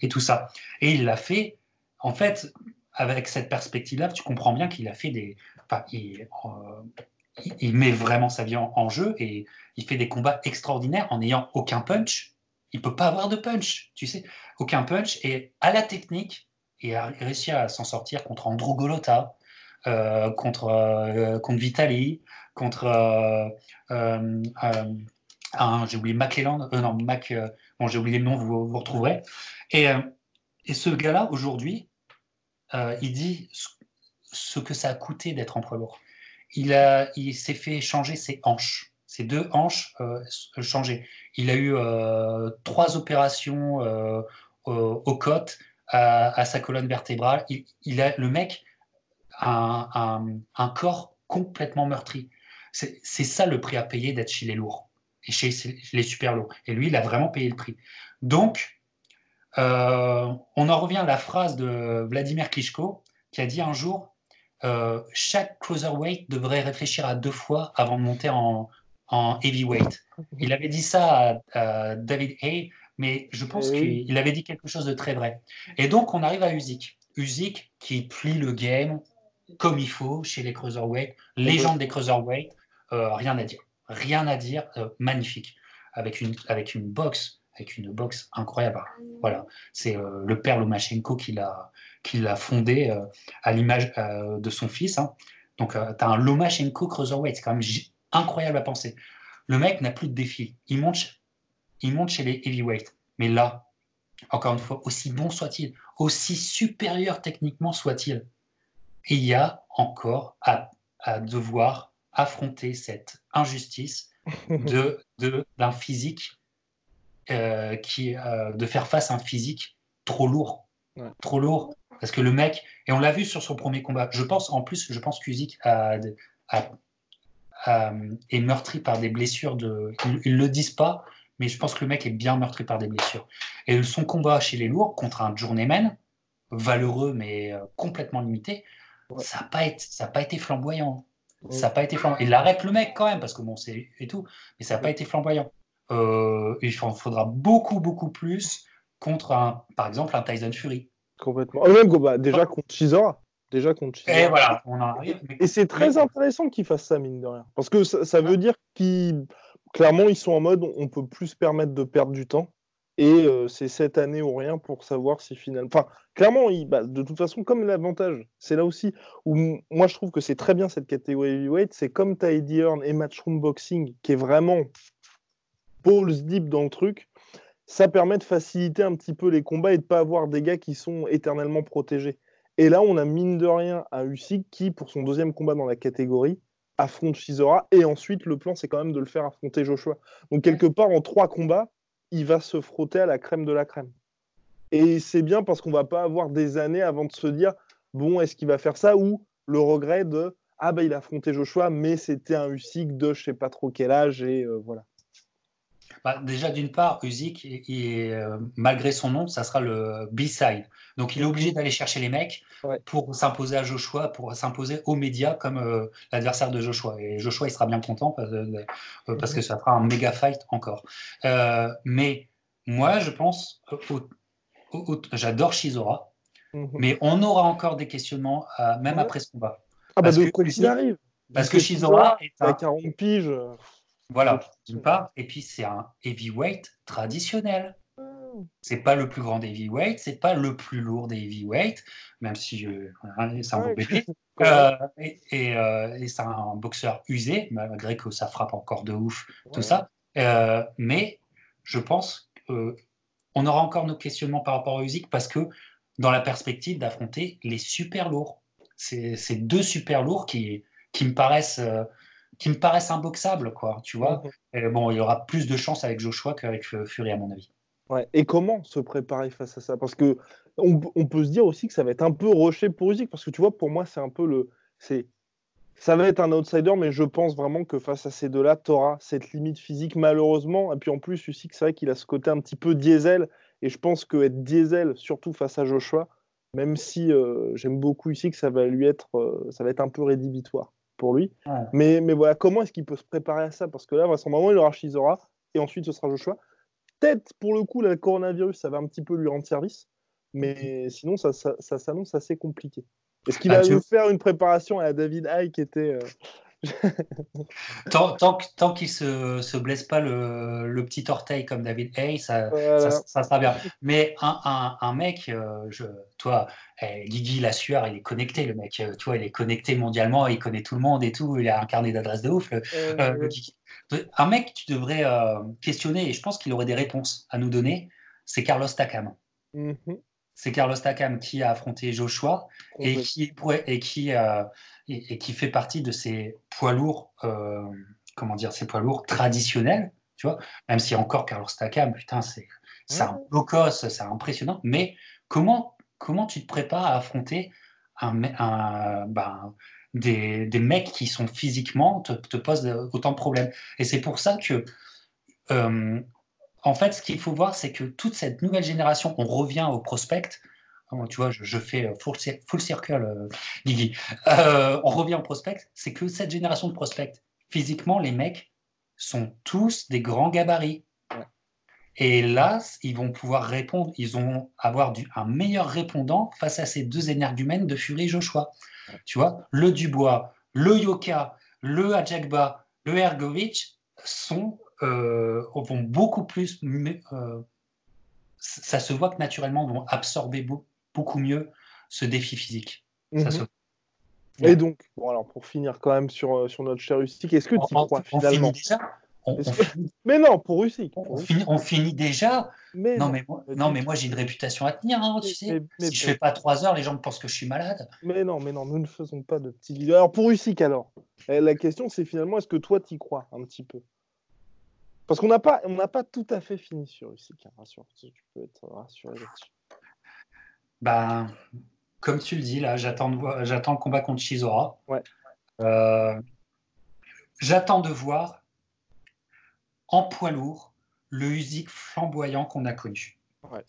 Et tout ça. Et il l'a fait, en fait, avec cette perspective-là, tu comprends bien qu'il a fait des. Enfin, il, euh, met vraiment sa vie en, jeu et il fait des combats extraordinaires en n'ayant aucun punch il peut pas avoir de punch, tu sais, aucun punch. Et à la technique, et a réussi à s'en sortir contre Andrew Golota, euh, contre, euh, contre Vitali, contre euh, j'ai oublié non Mac, bon j'ai oublié le nom, vous vous retrouverez. Et, et ce gars-là aujourd'hui, il dit ce, que ça a coûté d'être en poids lourd. Il il s'est fait changer ses hanches ses deux hanches euh, changées. Il a eu euh, trois opérations euh, aux côtes, à, sa colonne vertébrale. Il, a, le mec a un, corps complètement meurtri. C'est ça le prix à payer d'être chez les lourds et chez les super lourds. Et lui, il a vraiment payé le prix. Donc, on en revient à la phrase de Vladimir Klitschko qui a dit un jour chaque cruiserweight devrait réfléchir à deux fois avant de monter en, en heavyweight. Il avait dit ça à, David Hay, mais je pense qu'il avait dit quelque chose de très vrai. Et donc, on arrive à Usyk. Usyk qui plie le game comme il faut chez les cruiserweight, légende des cruiserweight, euh, rien à dire. Rien à dire, euh, magnifique. Avec une, avec une boxe, avec une boxe incroyable. Voilà, c'est euh, le père Lomachenko qui l'a fondé euh, à l'image euh, de son fils. Hein. Donc, tu as un Lomachenko cruiserweight, c'est quand même incroyable à penser. Le mec n'a plus de défi. Il monte, il monte chez les heavyweights. Mais là, encore une fois, aussi bon soit-il, aussi supérieur techniquement soit-il, il y a encore à, à devoir affronter cette injustice de d'un physique euh, qui euh, de faire face à un physique trop lourd, trop lourd, parce que le mec et on l'a vu sur son premier combat. Je pense en plus, je pense qu'Uzik a, est meurtri par des blessures de, ils, ne le disent pas, mais je pense que le mec est bien meurtri par des blessures. Et son combat chez les lourds contre un journeyman, valeureux mais euh, complètement limité, ça n'a pas été, ça a pas été flamboyant. Ça n'a pas été flamboyant. Il arrête le mec quand même, parce que bon, c'est et tout, mais ça n'a pas été flamboyant. Euh, il faudra beaucoup, beaucoup plus contre, un, par exemple, un Tyson Fury.
Complètement. Oh, même, bah, déjà contre Chisora. Déjà contre
Chisora. Et voilà, on en arrive.
Et c'est très intéressant qu'il fasse ça, mine de rien. Parce que ça, veut dire qu'ils. Clairement, ils sont en mode on peut plus se permettre de perdre du temps. Et euh, c'est cette année ou rien pour savoir si finalement. Enfin, clairement, il, bah, de toute façon, comme l'avantage, c'est là aussi où moi je trouve que c'est très bien cette catégorie heavyweight. C'est comme Eddie Hearn et Matchroom Boxing, qui est vraiment balls deep dans le truc. Ça permet de faciliter un petit peu les combats et de pas avoir des gars qui sont éternellement protégés. Et là, on a mine de rien un Usyk qui, pour son deuxième combat dans la catégorie, affronte Shizora. Et ensuite, le plan, c'est quand même de le faire affronter Joshua. Donc, quelque part, en trois combats, il va se frotter à la crème de la crème. Et c'est bien parce qu'on va pas avoir des années avant de se dire bon, est-ce qu'il va faire ça ou le regret de ah bah il a affronté Joshua, mais c'était un Usyk de je sais pas trop quel âge et euh, voilà.
Bah, déjà d'une part, Usyk, euh, malgré son nom, ça sera le B-side. Donc il est obligé d'aller chercher les mecs pour s'imposer à Joshua, pour s'imposer aux médias comme euh, l'adversaire de Joshua. Et Joshua, il sera bien content parce, parce que ça fera un méga fight encore. mais moi, je pense J'adore Shizora, mhm. mais on aura encore des questionnements euh, même après ce combat.
Ah bah de quoi qu'il arrive.
Parce que Shizora
est un... 40 piges.
Voilà, d'une part. Et puis c'est un heavyweight traditionnel. Hmm. C'est pas le plus grand des heavyweights, c'est pas le plus lourd des heavyweights, même si euh, c'est un beau bébé. Euh, et, et, c'est un boxeur usé, malgré que ça frappe encore de ouf, tout ça. mais je pense on aura encore nos questionnements par rapport à Usyk parce que dans la perspective d'affronter les super lourds. C'est deux super lourds qui, qui me paraissent euh, qui me paraissent imboxables, quoi, tu vois. Mhm. bon, il y aura plus de chance avec Joshua qu'avec euh, Fury, à mon avis.
Ouais. Et comment se préparer face à ça? Parce que on, peut se dire aussi que ça va être un peu rushé pour Usyk, parce que tu vois, pour moi, c'est un peu le, c'est ça va être un outsider, mais je pense vraiment que face à ces deux-là, tu auras cette limite physique, malheureusement. Et puis en plus, Usyk, c'est vrai qu'il a ce côté un petit peu diesel. Et je pense qu'être diesel, surtout face à Joshua, même si euh, j'aime beaucoup Usyk, ça va lui être, euh, ça va être un peu rédhibitoire pour lui. Mais, mais voilà, comment est-ce qu'il peut se préparer à ça? Parce que là, moment il aura Shizora, et ensuite ce sera Joshua. Peut-être pour le coup, le coronavirus, ça va un petit peu lui rendre service. Mais sinon, ça, ça, ça s'annonce assez compliqué. Est-ce qu'il ah, va nous faire une préparation à David Hay qui était. Euh,
tant, tant, qu'il ne se, blesse pas le, petit orteil comme David Hay, ça, ça, sera bien. Mais un, un, mec, euh, je, toi, eh, Guigui la sueur, il est connecté, le mec. Euh, tu vois, il est connecté mondialement, il connaît tout le monde et tout. Il a un carnet d'adresses de ouf. un mec, tu devrais questionner, et je pense qu'il aurait des réponses à nous donner, c'est Carlos Takam. Mm-hmm c'est Carlos Takam qui a affronté Joshua et qui, et, qui, et, qui fait partie de ces poids lourds, euh, comment dire, ces poids lourds traditionnels, tu vois, même si encore Carlos Takam, putain, c'est un beau c'est impressionnant, mais comment, comment tu te prépares à affronter un, un ben, des, des, mecs qui sont physiquement te, te posent autant de problèmes? Et c'est pour ça que euh, en fait, ce qu'il faut voir, c'est que toute cette nouvelle génération, on revient au prospect. Tu vois, je, fais full, full circle, euh, Guigui. Euh, on revient au prospect. C'est que cette génération de prospects, physiquement, les mecs sont tous des grands gabarits. Et là, ils vont pouvoir répondre, ils vont avoir un meilleur répondant face à ces deux énergumènes de Fury et Joshua. Tu vois, le Dubois, le Yoka, le Adjagba, le Ergovic sont vont beaucoup plus. ça se voit que naturellement vont absorber beaucoup mieux ce défi physique. Ça
se et donc, bon, alors pour finir quand même sur, euh, sur notre cher Rustic, est-ce que tu crois finalement
déjà
Mais non, pour Rustic.
On, finit, déjà mais non, mais moi, non, mais moi j'ai une réputation à tenir, hein, tu sais. si je fais pas trois heures, les gens pensent que je suis malade.
Mais non, mais non, nous ne faisons pas de petits vidéos. Alors pour Rustic, alors, eh, la question c'est finalement, est-ce que toi tu y crois un petit peu? Parce qu'on n'a pas, on n'a pas tout à fait fini sur Rustic, hein, rassure, tu peux être rassuré là-dessus.
Ben, comme tu le dis, là, j'attends, le combat contre Shizora.
Ouais.
Euh, j'attends de voir en poids lourd le Usyk flamboyant qu'on a connu.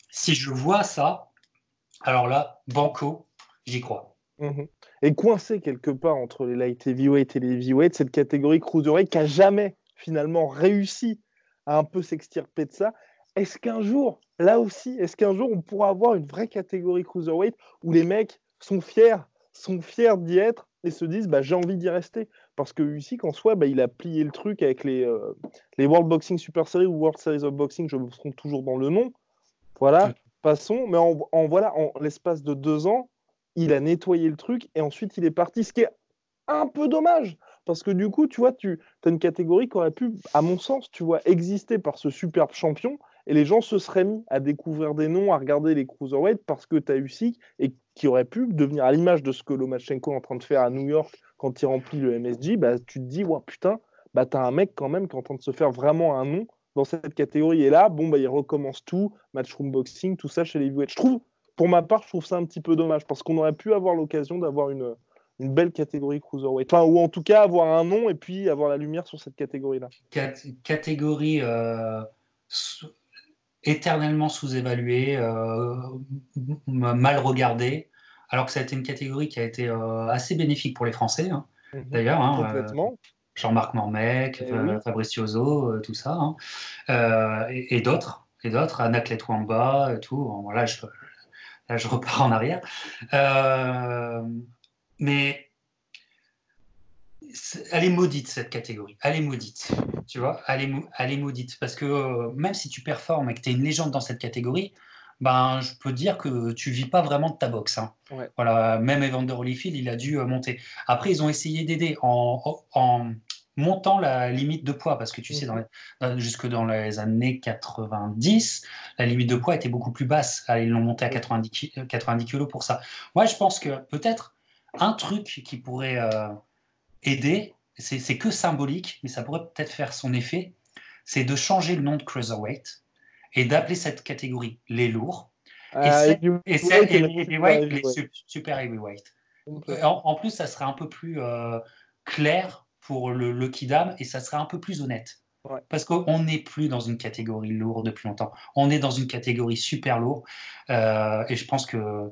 Si je vois ça, alors là, banco, j'y crois.
Mhm. Et coincé quelque part entre les light heavyweight et les heavyweight, cette catégorie cruiserweight qui a jamais finalement réussi à un peu s'extirper de ça, est-ce qu'un jour, là aussi, est-ce qu'un jour on pourra avoir une vraie catégorie cruiserweight où les mecs sont fiers, sont fiers d'y être et se disent bah, j'ai envie d'y rester? Parce que Usyk en soi bah, il a plié le truc avec les, euh, les World Boxing Super Series ou World Series of Boxing, je me trompe toujours dans le nom. Voilà, passons. Mais en, en voilà, en l'espace de deux ans, il a nettoyé le truc et ensuite il est parti, ce qui est un peu dommage parce que du coup, tu vois, tu as une catégorie qui aurait pu, à mon sens, tu vois, exister par ce superbe champion et les gens se seraient mis à découvrir des noms, à regarder les cruiserweight parce que tu as Usyk et qui aurait pu devenir à l'image de ce que Lomachenko est en train de faire à New York quand il remplit le MSG, bah, tu te dis, ouais, putain, bah, tu as un mec quand même qui est en train de se faire vraiment un nom dans cette catégorie. Et là, bon, bah, il recommence tout, matchroom boxing, tout ça chez les heavyweight. Je trouve, pour ma part, je trouve ça un petit peu dommage parce qu'on aurait pu avoir l'occasion d'avoir une, une belle catégorie cruiserweight. Enfin, ou en tout cas avoir un nom et puis avoir la lumière sur cette catégorie-là.
catégorie euh, éternellement sous-évalué, euh, mal regardé, alors que ça a été une catégorie qui a été euh, assez bénéfique pour les Français, hein, mhm. d'ailleurs. Hein,
Complètement.
Euh, Jean-Marc Mormec, eh Fabricioso, tout ça, hein. et, d'autres, et d'autres, Anaclet Wamba, et tout. voilà, je, là, je repars en arrière. mais elle est maudite cette catégorie. Elle est maudite. Tu vois, elle est, elle est maudite. Parce que euh, même si tu performes et que tu es une légende dans cette catégorie, ben, je peux dire que tu vis pas vraiment de ta boxe. Hein. Voilà, même Evander Holyfield, il a dû euh, monter. Après, ils ont essayé d'aider en, en, montant la limite de poids, parce que tu sais, dans jusque dans les années 90, la limite de poids était beaucoup plus basse. Ils l'ont monté à 90, 90 kg pour ça. Moi, je pense que peut-être un truc qui pourrait euh, aider, c'est que symbolique, mais ça pourrait peut-être faire son effet, c'est de changer le nom de cruiserweight et d'appeler cette catégorie les lourds et, les, super heavyweight. En, plus, ça serait un peu plus euh, clair pour le, le Kidam et ça serait un peu plus honnête. Parce qu'on n'est plus dans une catégorie lourde depuis longtemps. On est dans une catégorie super lourde. Euh, et je pense que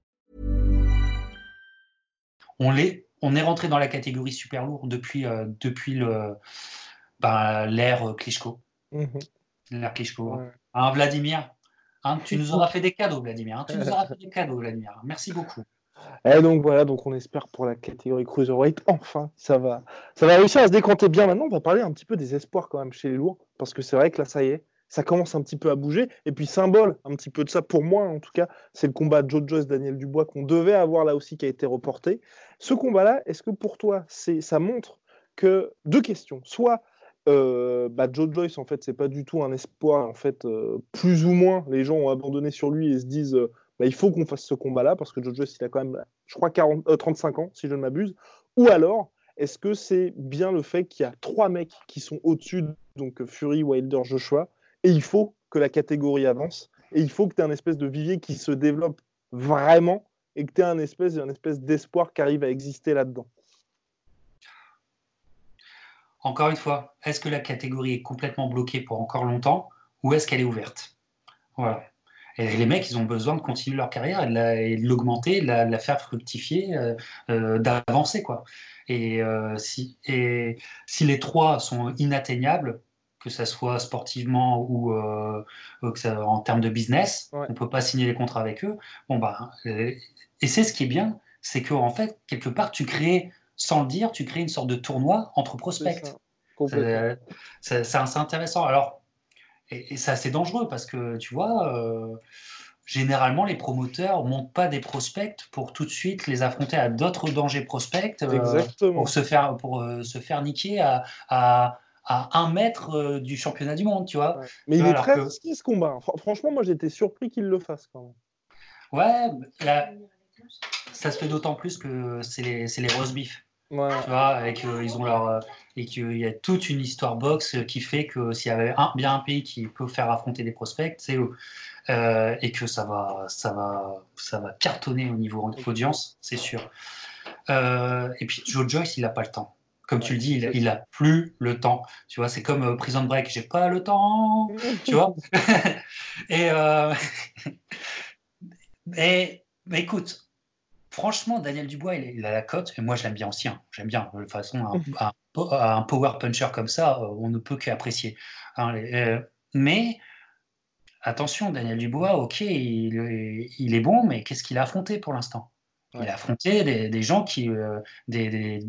On, est, on est rentré dans la catégorie super lourd depuis, euh, depuis le, ben, l'ère Klitschko. Mhm. L'ère Klitschko. Hein, Vladimir, hein, tu nous auras fait des cadeaux, Vladimir. Hein, tu nous auras fait des cadeaux, Vladimir. Merci beaucoup.
Et donc voilà, donc on espère pour la catégorie cruiserweight, enfin, ça va, ça va réussir à se décanter bien. Maintenant, on va parler un petit peu des espoirs quand même chez les lourds, parce que c'est vrai que là, ça y est, ça commence un petit peu à bouger. Et puis, symbole un petit peu de ça, pour moi en tout cas, c'est le combat Joe Joyce, Daniel Dubois, qu'on devait avoir là aussi, qui a été reporté. Ce combat-là, est-ce que pour toi, ça montre que deux questions. Soit euh, bah, Joe Joyce, en fait, c'est pas du tout un espoir. En fait, euh, plus ou moins, les gens ont abandonné sur lui et se disent euh, bah, il faut qu'on fasse ce combat-là parce que Joe Joyce, il a quand même, je crois, 40, 35 ans, si je ne m'abuse. Ou alors, est-ce que c'est bien le fait qu'il y a trois mecs qui sont au-dessus, donc Fury, Wilder, Joshua, et il faut que la catégorie avance. Et il faut que tu aies un espèce de vivier qui se développe vraiment et que tu aies un espèce, un espèce d'espoir qui arrive à exister là-dedans.
encore une fois, est-ce que la catégorie est complètement bloquée pour encore longtemps ou est-ce qu'elle est ouverte? Voilà. Et les mecs, ils ont besoin de continuer leur carrière et de l'augmenter, de, la, faire fructifier, euh, euh, d'avancer. quoi. Euh, et si les trois sont inatteignables, que ce soit sportivement ou en termes de business, on ne peut pas signer les contrats avec eux. Bon, bah, et c'est ce qui est bien, c'est qu'en en fait, quelque part, tu crées sans le dire, tu crées une sorte de tournoi entre prospects. C'est intéressant. Alors, et, c'est assez dangereux parce que, tu vois, euh, généralement, les promoteurs ne montent pas des prospects pour tout de suite les affronter à d'autres dangers prospects euh, pour, se faire, pour euh, se faire niquer à, à, un mètre du championnat du monde, tu vois.
Mais il est très risqué ce combat. Franchement, moi, j'étais surpris qu'il le fasse quand même.
Ouais, ça se fait d'autant plus que c'est les, les roast beef. Tu vois, et qu'ils ont leur et qu'il y a toute une histoire box qui fait que s'il y avait un, bien un pays qui peut faire affronter des prospects, c'est eux. Euh, et que ça va, ça va, ça va cartonner au niveau audience, c'est sûr. Euh, et puis Joe Joyce, il n'a pas le temps. Comme tu le dis, il, n'a a plus le temps. Tu vois, c'est comme euh, Prison Break, j'ai pas le temps. tu vois? et, et mais écoute, franchement, Daniel Dubois, il, a la cote, et moi je l'aime bien aussi. Hein. J'aime bien. De toute façon, un, un, power puncher comme ça, euh, on ne peut qu'apprécier. Hein, euh, mais attention, Daniel Dubois, ok, il, est bon, mais qu'est-ce qu'il a affronté pour l'instant? Il a affronté des, gens qui, euh, des,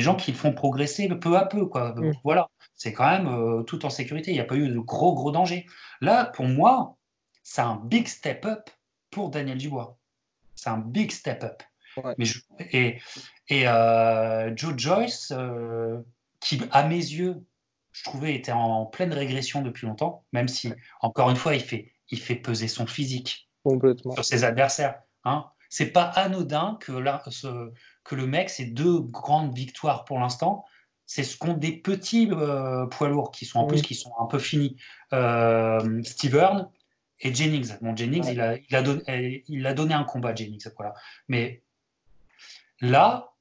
gens qui le font progresser peu à peu. Quoi. Mm. Voilà, c'est quand même tout en sécurité. Il n'y a pas eu de gros, gros dangers. Là, pour moi, c'est un big step up pour Daniel Dubois. C'est un big step up. Mais et et euh, Joe Joyce, euh, qui à mes yeux, je trouvais était en pleine régression depuis longtemps, même si, encore une fois, il fait, il fait peser son physique sur ses adversaires. Hein. C'est pas anodin que, là, ce, que le mec, c'est deux grandes victoires pour l'instant. C'est ce qu'ont des petits euh, poids lourds qui sont en plus qui sont un peu finis. Steven et Jennings. Bon, Jennings, il, a, il, a donné, il a donné un combat, Jennings. Voilà. Mais là,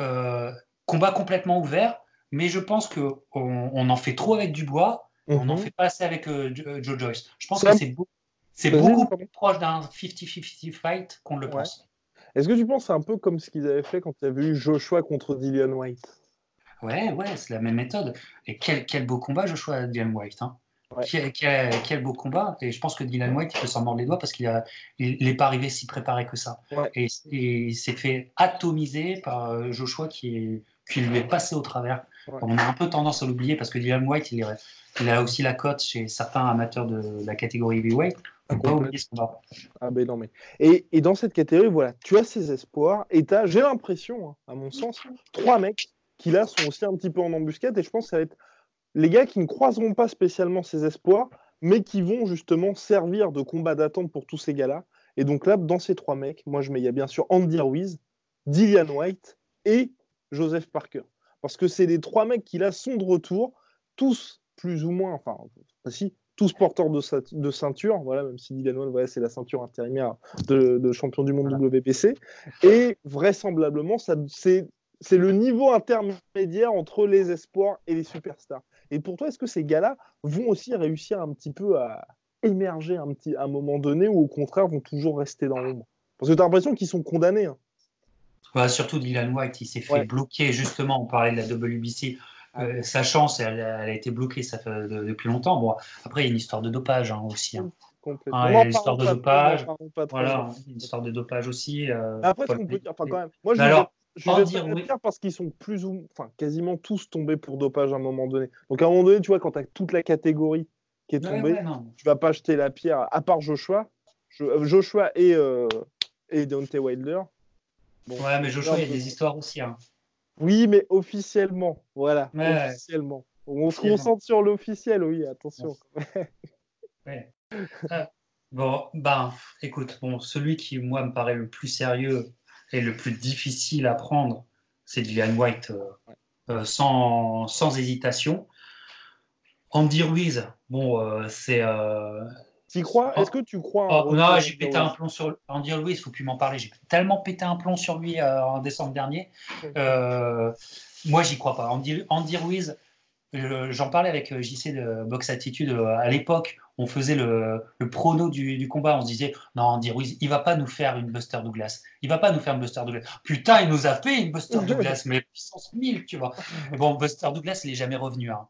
euh, combat complètement ouvert, mais je pense qu'on on en fait trop avec Dubois, on n'en mhm. fait pas assez avec euh, euh, Joe Joyce. Je pense que c'est beaucoup plus proche d'un 50-50 fight qu'on le pense.
Est-ce que tu penses c'est un peu comme ce qu'ils avaient fait quand il y avait eu Joshua contre Dillian White?
Ouais, ouais, c'est la même méthode. Et quel, quel beau combat Joshua Dillian White. Hein. Quel, beau combat. Et je pense que Dylan White, il peut s'en mordre les doigts parce qu'il n'est pas arrivé si préparé que ça. Et, il s'est fait atomiser par euh, Joshua qui, qui lui est passé au travers. On a un peu tendance à l'oublier parce que Dylan White, il, il, a aussi la cote chez certains amateurs de la catégorie heavyweight.
Ah ben non mais et, et, dans cette catégorie voilà tu as ces espoirs et as j'ai l'impression hein, à mon sens trois mecs qui là sont aussi un petit peu en embuscade et je pense que ça va être les gars qui ne croiseront pas spécialement ces espoirs, mais qui vont justement servir de combat d'attente pour tous ces gars-là. Et donc là, dans ces trois mecs, moi je mets, il y a bien sûr Andy Ruiz, Dillian White et Joseph Parker. Parce que c'est les trois mecs qui là sont de retour, tous plus ou moins, enfin, si, tous porteurs de, ceinture, voilà, même si Dillian White, voilà, c'est la ceinture intérimaire de, champion du monde WPC. Et vraisemblablement, c'est le niveau intermédiaire entre les espoirs et les superstars. Et pour toi, est-ce que ces gars-là vont aussi réussir un petit peu à émerger un petit, à un moment donné ou au contraire vont toujours rester dans l'ombre? Parce que tu as l'impression qu'ils sont condamnés.
Hein. surtout Dylan White, il s'est fait bloquer justement, on parlait de la WBC. Euh, sa chance, elle, a été bloquée ça fait depuis longtemps. Bon, après, il y a une histoire de dopage hein, aussi. Hein. Ah, il y a une histoire de dopage. Voilà, une histoire de dopage aussi.
Euh, après, ce qu'on peut dire, enfin, quand même. Moi, je alors, je vais dire, oui. parce qu'ils sont plus ou enfin quasiment tous tombés pour dopage à un moment donné. Donc à un moment donné, tu vois, quand tu as toute la catégorie qui est tombée, tu vas pas jeter la pierre, à part Joshua, euh, Joshua et, euh, et Deontay Wilder.
ouais, mais Joshua, il y a des histoires aussi. Hein.
Oui, mais officiellement, voilà, officiellement. On se concentre sur l'officiel, oui, attention.
ouais. Ah, bon, ben, écoute, bon, celui qui, moi, me paraît le plus sérieux et le plus difficile à prendre, c'est Dylan White euh, euh, sans, sans, hésitation. Andy Ruiz, bon, euh, c'est.
Tu crois? Est-ce que tu crois
oh, Non, j'ai pété un plomb sur Andy Ruiz, il faut plus m'en parler. J'ai tellement pété un plomb sur lui en décembre dernier. moi, j'y crois pas. Andy, Andy Ruiz, j'en parlais avec JC de Box Attitude à l'époque. On faisait le, le prono du, du, combat. On se disait non, Andy Ruiz, il va pas nous faire une Buster Douglas. Il va pas nous faire une Buster Douglas. Putain, il nous a fait une Buster Douglas, mais puissance 1000, tu vois. Bon, Buster Douglas, il est jamais revenu. Hein.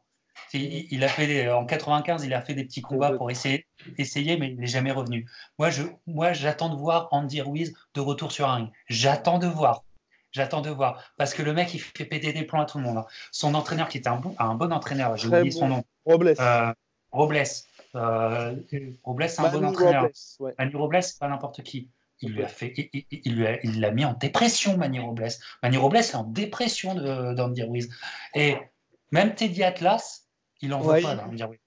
Il, a fait en 95, il a fait des petits combats pour essayer, essayer mais il n'est jamais revenu. Moi, je, moi, j'attends de voir Andy Ruiz de retour sur un ring. J'attends de voir. J'attends de voir. Parce que le mec, il fait péter des plans à tout le monde. Hein. Son entraîneur, qui était un bon, un bon entraîneur, j'ai oublié son nom.
Robles.
Euh, Robles. Euh, Robles, c'est un bon entraîneur. Manu Robles, c'est pas n'importe qui. Il lui a fait, il, il, il l'a mis en dépression, Manu Robles. Manu Robles est en dépression d'Andy Ruiz. Et même Teddy Atlas, il en veut pas d'Andy Ruiz.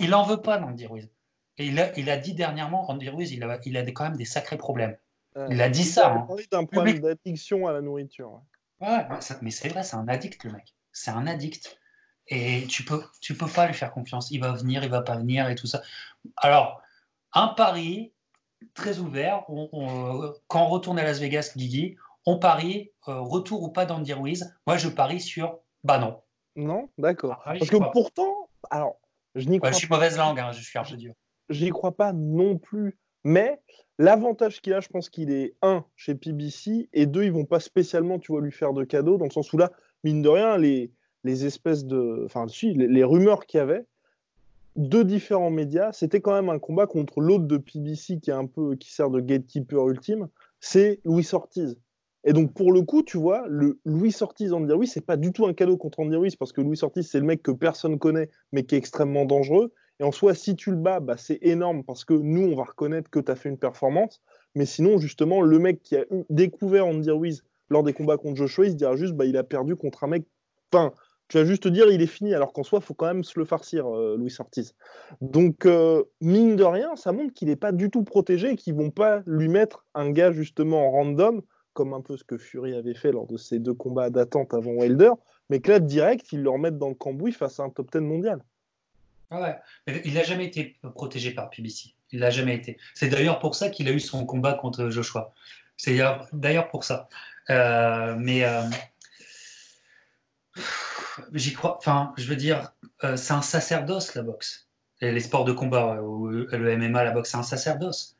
Il en veut pas d'Andy Ruiz. Et il a, il a dit dernièrement, Andy Ruiz, il a, il a quand même des sacrés problèmes. Il a dit ça.
Hein. d'un problème d'addiction à la nourriture.
Ouais, mais c'est vrai, c'est un addict, le mec. C'est un addict. Et tu peux, tu peux pas lui faire confiance. Il va venir, il va pas venir et tout ça. Alors, un pari très ouvert. On, quand on retourne à Las Vegas, Guigui, on parie euh, retour ou pas d'Andy Ruiz. Moi, je parie sur bah non.
Non, d'accord. Ah, Parce que pourtant, alors, je n'y crois.
je suis mauvaise langue, hein, je suis dur.
Je n'y crois pas non plus. Mais L'avantage qu'il a, je pense qu'il est un chez PBC et deux, ils vont pas spécialement, tu vois, lui faire de cadeaux dans le sens où là, mine de rien, les, les espèces de, enfin, si, les, rumeurs qu'il y avait, deux différents médias, c'était quand même un combat contre l'autre de PBC qui est un peu, qui sert de gatekeeper ultime, c'est Louis Ortiz. Et donc pour le coup, tu vois, le Louis Ortiz Andy Ruiz, c'est pas du tout un cadeau contre Andy Ruiz parce que Louis Ortiz, c'est le mec que personne connaît mais qui est extrêmement dangereux. Et en soi, si tu le bats, bah, c'est énorme parce que nous, on va reconnaître que tu as fait une performance. Mais sinon, justement, le mec qui a découvert Andy Ruiz lors des combats contre Joshua, il se dira juste, bah, il a perdu contre un mec. Enfin, tu vas juste te dire, il est fini, alors qu'en soi, faut quand même se le farcir, euh, Louis Ortiz. Donc, euh, mine de rien, ça montre qu'il n'est pas du tout protégé et qu'ils vont pas lui mettre un gars justement random, comme un peu ce que Fury avait fait lors de ses deux combats d'attente avant Wilder, mais que là, direct, ils le remettent dans le cambouis face à un top 10 mondial.
Ah ouais. il n'a jamais été protégé par PBC. Il n'a jamais été. C'est d'ailleurs pour ça qu'il a eu son combat contre Joshua. C'est d'ailleurs pour ça. Euh, mais euh, j'y crois. Enfin, je veux dire, euh, c'est un sacerdoce la boxe. les sports de combat, le MMA, la boxe, c'est un sacerdoce.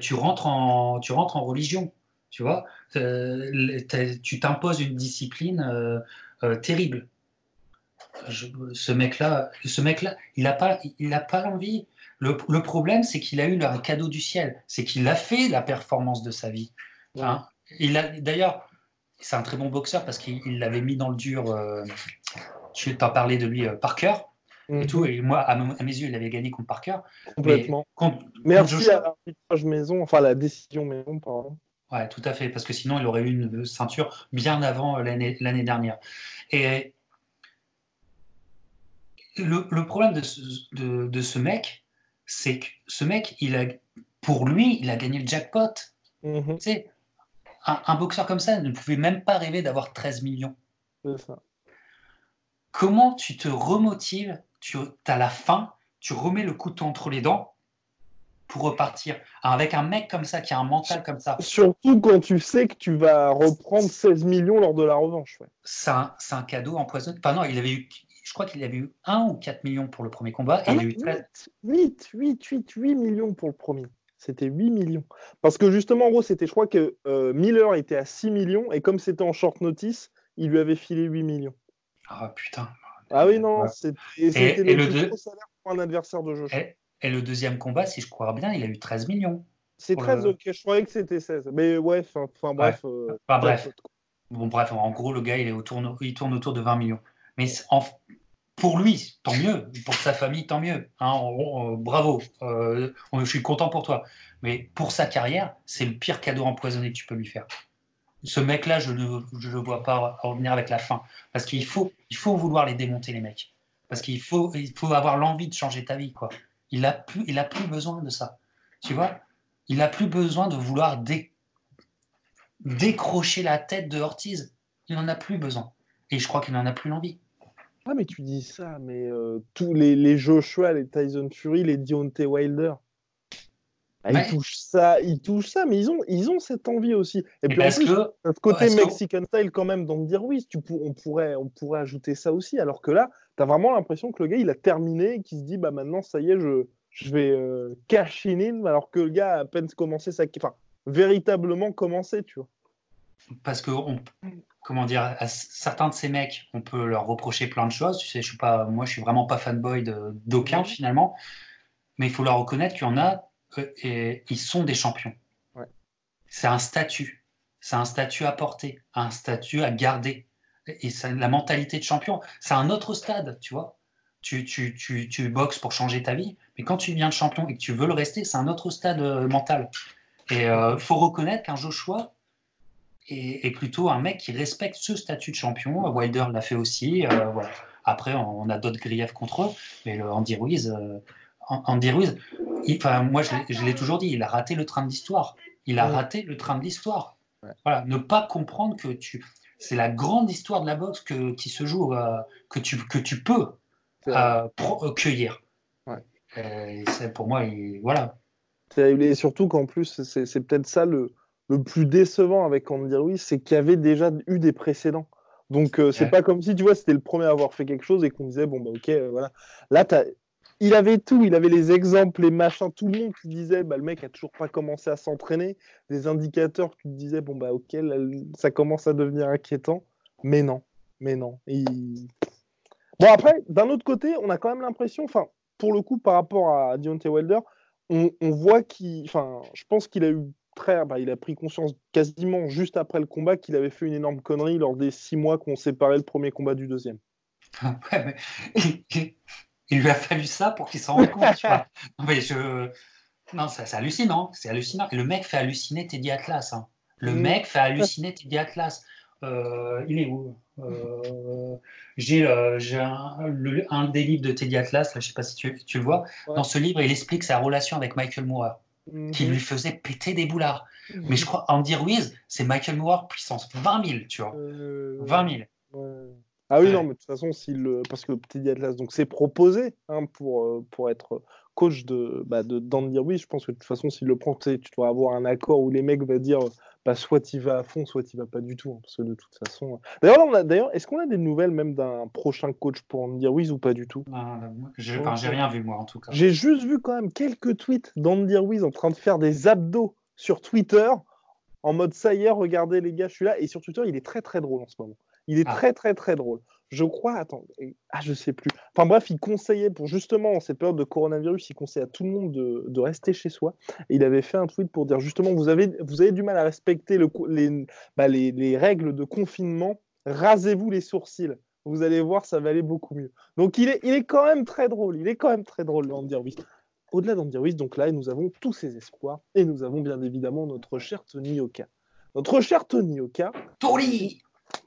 Tu rentres en, tu rentres en religion. Tu vois, tu t'imposes une discipline terrible ce mec-là, ce mec-là, il n'a pas, il a pas l'envie. Le, problème, c'est qu'il a eu un cadeau du ciel. C'est qu'il a fait la performance de sa vie. Hein. il a, d'ailleurs, c'est un très bon boxeur parce qu'il l'avait mis dans le dur. Euh, tu t'en parler de lui, euh, Parker. Et mhm. tout, et moi, à, mes yeux, il avait gagné contre Parker.
Complètement. Mais Merci à l'arbitrage maison, enfin la décision maison, pardon.
Ouais, tout à fait, parce que sinon, il aurait eu une ceinture bien avant l'année dernière. Et le, problème de ce, de, ce mec, c'est que ce mec, il a, pour lui, il a gagné le jackpot. Mhm. Tu sais, un, boxeur comme ça ne pouvait même pas rêver d'avoir 13 millions. Comment tu te remotives? Tu as la faim, tu remets le couteau entre les dents pour repartir. avec un mec comme ça, qui a un mental comme ça.
Surtout quand tu sais que tu vas reprendre 16 millions lors de la revanche.
C'est un, un, cadeau empoisonné. Enfin non, il avait eu je crois qu'il y avait eu 1 ou 4 millions pour le premier combat. Et il a eu
8, 8, 8, 8 millions pour le premier. C'était 8 millions. Parce que justement, en gros, c'était, je crois que euh, Miller était à 6 millions et comme c'était en short notice, il lui avait filé 8 millions.
Ah putain.
Ah oui, non, c'était, le, le salaire pour un adversaire de Joshua.
Et, le deuxième combat, si je crois bien, il a eu 13 millions.
C'est 13, ok, je croyais que c'était 16. Mais ouais, enfin bref.
Euh, bref. Bon, bref, en gros, le gars, il, est autour, il tourne autour de 20 millions. Mais en, pour lui, tant mieux. Pour sa famille, tant mieux. Hein, bravo. Euh, je suis content pour toi. Mais pour sa carrière, c'est le pire cadeau empoisonné que tu peux lui faire. Ce mec-là, je ne le vois pas revenir avec la fin. Parce qu'il faut, il faut vouloir les démonter, les mecs. Parce qu'il faut, il faut avoir l'envie de changer ta vie. Quoi. Il n'a plus, il a plus besoin de ça. Tu vois? Il n'a plus besoin de vouloir décrocher la tête de Ortiz. Il n'en a plus besoin. Et je crois qu'il n'en a plus l'envie.
Ah, mais tu dis ça, mais euh, tous les, les Joshua, les Tyson Fury, les Deontay Wilder. Bah, ils touchent ça, ils touchent ça, mais ils ont, ils ont cette envie aussi. Et, puis
parce que,
côté Mexican style quand même, donc dire oui, tu on pourrait, on pourrait ajouter ça aussi. Alors que là, tu as vraiment l'impression que le gars, il a terminé et qu'il se dit, bah maintenant, ça y est, je, je vais euh, cash in, alors que le gars a à peine commencé sa, enfin, véritablement commencé, tu vois.
Parce que on, comment dire, à certains de ces mecs, on peut leur reprocher plein de choses. Tu sais, je suis pas, moi, je suis vraiment pas fanboy d'aucun finalement, mais il faut leur reconnaître qu'il y en a et ils sont des champions. C'est un statut, c'est un statut à porter, un statut à garder. Et la mentalité de champion, c'est un autre stade, tu vois. Tu, tu, tu, tu, boxes pour changer ta vie, mais quand tu viens de champion et que tu veux le rester, c'est un autre stade euh, mental. Et il euh, faut reconnaître qu'un Joshua est, plutôt un mec qui respecte ce statut de champion. Wilder l'a fait aussi. Euh, voilà. Après, on, a d'autres griefs contre eux, mais le Andy Ruiz, Andy Ruiz, enfin, moi je l'ai toujours dit, il a raté le train de l'histoire. Il a raté le train de l'histoire. Voilà, ne pas comprendre que tu, c'est la grande histoire de la boxe que, qui se joue, euh, que, tu, que tu peux euh, euh, cueillir. pour moi, voilà.
Et surtout qu'en plus, c'est peut-être ça le, le, plus décevant avec Andy Ruiz, c'est qu'il y avait déjà eu des précédents. Donc, c'est pas comme si, tu vois, c'était le premier à avoir fait quelque chose et qu'on disait, bon, bah, ok, voilà. Là, il avait tout, il avait les exemples, les machins, tout le monde qui disait bah, le mec a toujours pas commencé à s'entraîner, des indicateurs qui disaient bon bah ok, ça commence à devenir inquiétant, mais non, mais non. Bon après, d'un autre côté, on a quand même l'impression, pour le coup par rapport à Deontay Wilder, on, voit qu'il, enfin je pense qu'il a eu très, bah, il a pris conscience quasiment juste après le combat qu'il avait fait une énorme connerie lors des six mois qu'on séparait le premier combat du deuxième.
il lui a fallu ça pour qu'il s'en rende compte. tu vois. Non, mais je... non c'est hallucinant. C'est hallucinant. Le mec fait halluciner Teddy Atlas. Hein. Le mm. mec fait halluciner Teddy Atlas. Euh, il est où? Euh, J'ai euh, un, un, des livres de Teddy Atlas, là, je ne sais pas si tu, tu le vois. Dans ce livre, il explique sa relation avec Michael Moore, mm-hmm. qui lui faisait péter des boulards. Mm-hmm. Mais je crois, Andy Ruiz, c'est Michael Moore puissance 20 000, tu vois. 20 000.
Ah oui, non, mais de toute façon, s'il, parce que Petit Atlas donc c'est proposé hein, pour, euh, pour être coach de, bah, de d'Andy oui, je pense que de toute façon, s'il le prend, tu dois avoir un accord où les mecs vont dire bah, soit il va à fond, soit il va pas du tout. Hein, parce que de toute façon. Euh, d'ailleurs, d'ailleurs est-ce qu'on a des nouvelles même d'un prochain coach pour Andy Ruiz ou pas du tout?
Ah, J'ai rien vu, moi, en tout cas.
J'ai juste vu quand même quelques tweets d'Andy Ruiz en train de faire des abdos sur Twitter en mode ça y est, regardez les gars, je suis là. Et sur Twitter, il est très très drôle en ce moment. Il est ah. très très très drôle. Je crois, attends, ah je sais plus. Enfin bref, il conseillait pour justement en cette période de coronavirus, il conseillait à tout le monde de, rester chez soi. Et il avait fait un tweet pour dire justement, vous avez, vous avez du mal à respecter le, les, bah, les, les règles de confinement, rasez-vous les sourcils. Vous allez voir, ça va aller beaucoup mieux. Donc il est, il est quand même très drôle. Il est quand même très drôle, Andy Ruiz. Au-delà d'Andy Ruiz, donc là, nous avons tous ses espoirs. Et nous avons bien évidemment notre cher Tony Oka. Notre cher Tony Oka.
Tony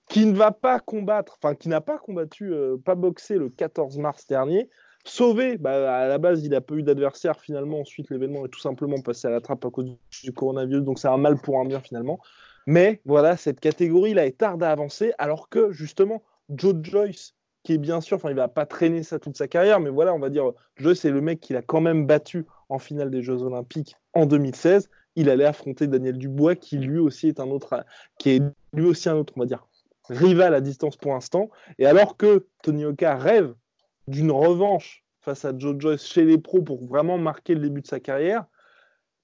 qui ne va pas combattre, enfin qui n'a pas combattu, euh, pas boxé le 14 mars dernier. Sauvé, bah, à la base, il n'a pas eu d'adversaire finalement. Ensuite, l'événement est tout simplement passé à la trappe à cause du coronavirus, donc c'est un mal pour un bien finalement. Mais voilà, cette catégorie-là est tarde à avancer, alors que justement, Joe Joyce, qui est bien sûr, enfin, il va pas traîner ça toute sa carrière, mais voilà, on va dire, Joyce c'est le mec qu'il a quand même battu en finale des Jeux Olympiques en 2016. Il allait affronter Daniel Dubois, qui lui aussi est un autre, qui est lui aussi un autre, on va dire, rival à distance pour l'instant. Et alors que Tony Oka rêve d'une revanche face à Joe Joyce chez les pros pour vraiment marquer le début de sa carrière,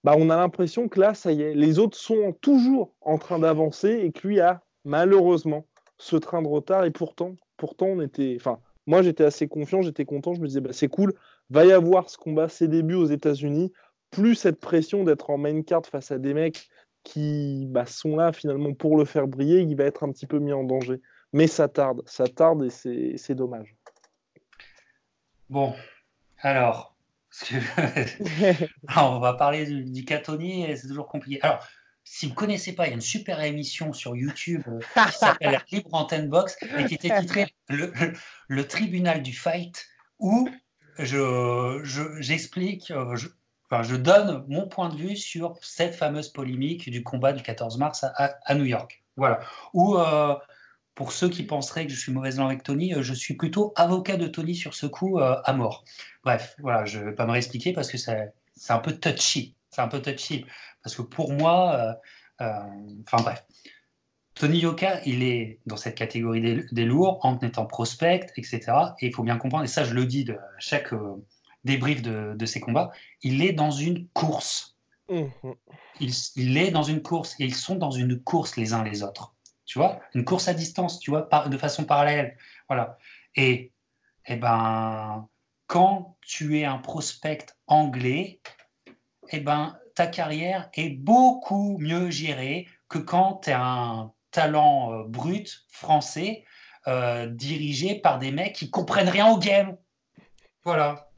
bah on a l'impression que là, ça y est, les autres sont toujours en train d'avancer et que lui a malheureusement ce train de retard. Et pourtant, pourtant on était, enfin, moi j'étais assez confiant, j'étais content, je me disais bah, c'est cool, va y avoir ce combat, ses débuts aux États-Unis, plus cette pression d'être en main card face à des mecs qui bah, sont là finalement pour le faire briller, il va être un petit peu mis en danger. Mais ça tarde, ça tarde et c'est dommage.
Bon, alors, on va parler du, du et c'est toujours compliqué. Alors, si vous ne connaissez pas, il y a une super émission sur YouTube euh, qui s'appelle Libre Antenne Box et qui était titrée le, tribunal du fight où j'explique, je, euh, je donne mon point de vue sur cette fameuse polémique du combat du 14 mars à, New York. Voilà. Ou euh, pour ceux qui penseraient que je suis mauvaise langue avec Tony, euh, je suis plutôt avocat de Tony sur ce coup euh, à mort. Bref, voilà, je ne vais pas me réexpliquer parce que c'est un peu touchy. c'est un peu touchy. Parce que pour moi, enfin bref, Tony Yoka, il est dans cette catégorie des, lourds en étant prospect, etc. Et il faut bien comprendre, et ça je le dis de chaque débrief de, de ses combats, il est dans une course. Mhm. Il, est dans une course et ils sont dans une course les uns les autres. Tu vois, une course à distance, tu vois, de façon parallèle. Voilà. Et, eh ben, quand tu es un prospect anglais, eh ben, ta carrière est beaucoup mieux gérée que quand tu es un talent euh, brut français euh, dirigé par des mecs qui comprennent rien au game. Voilà.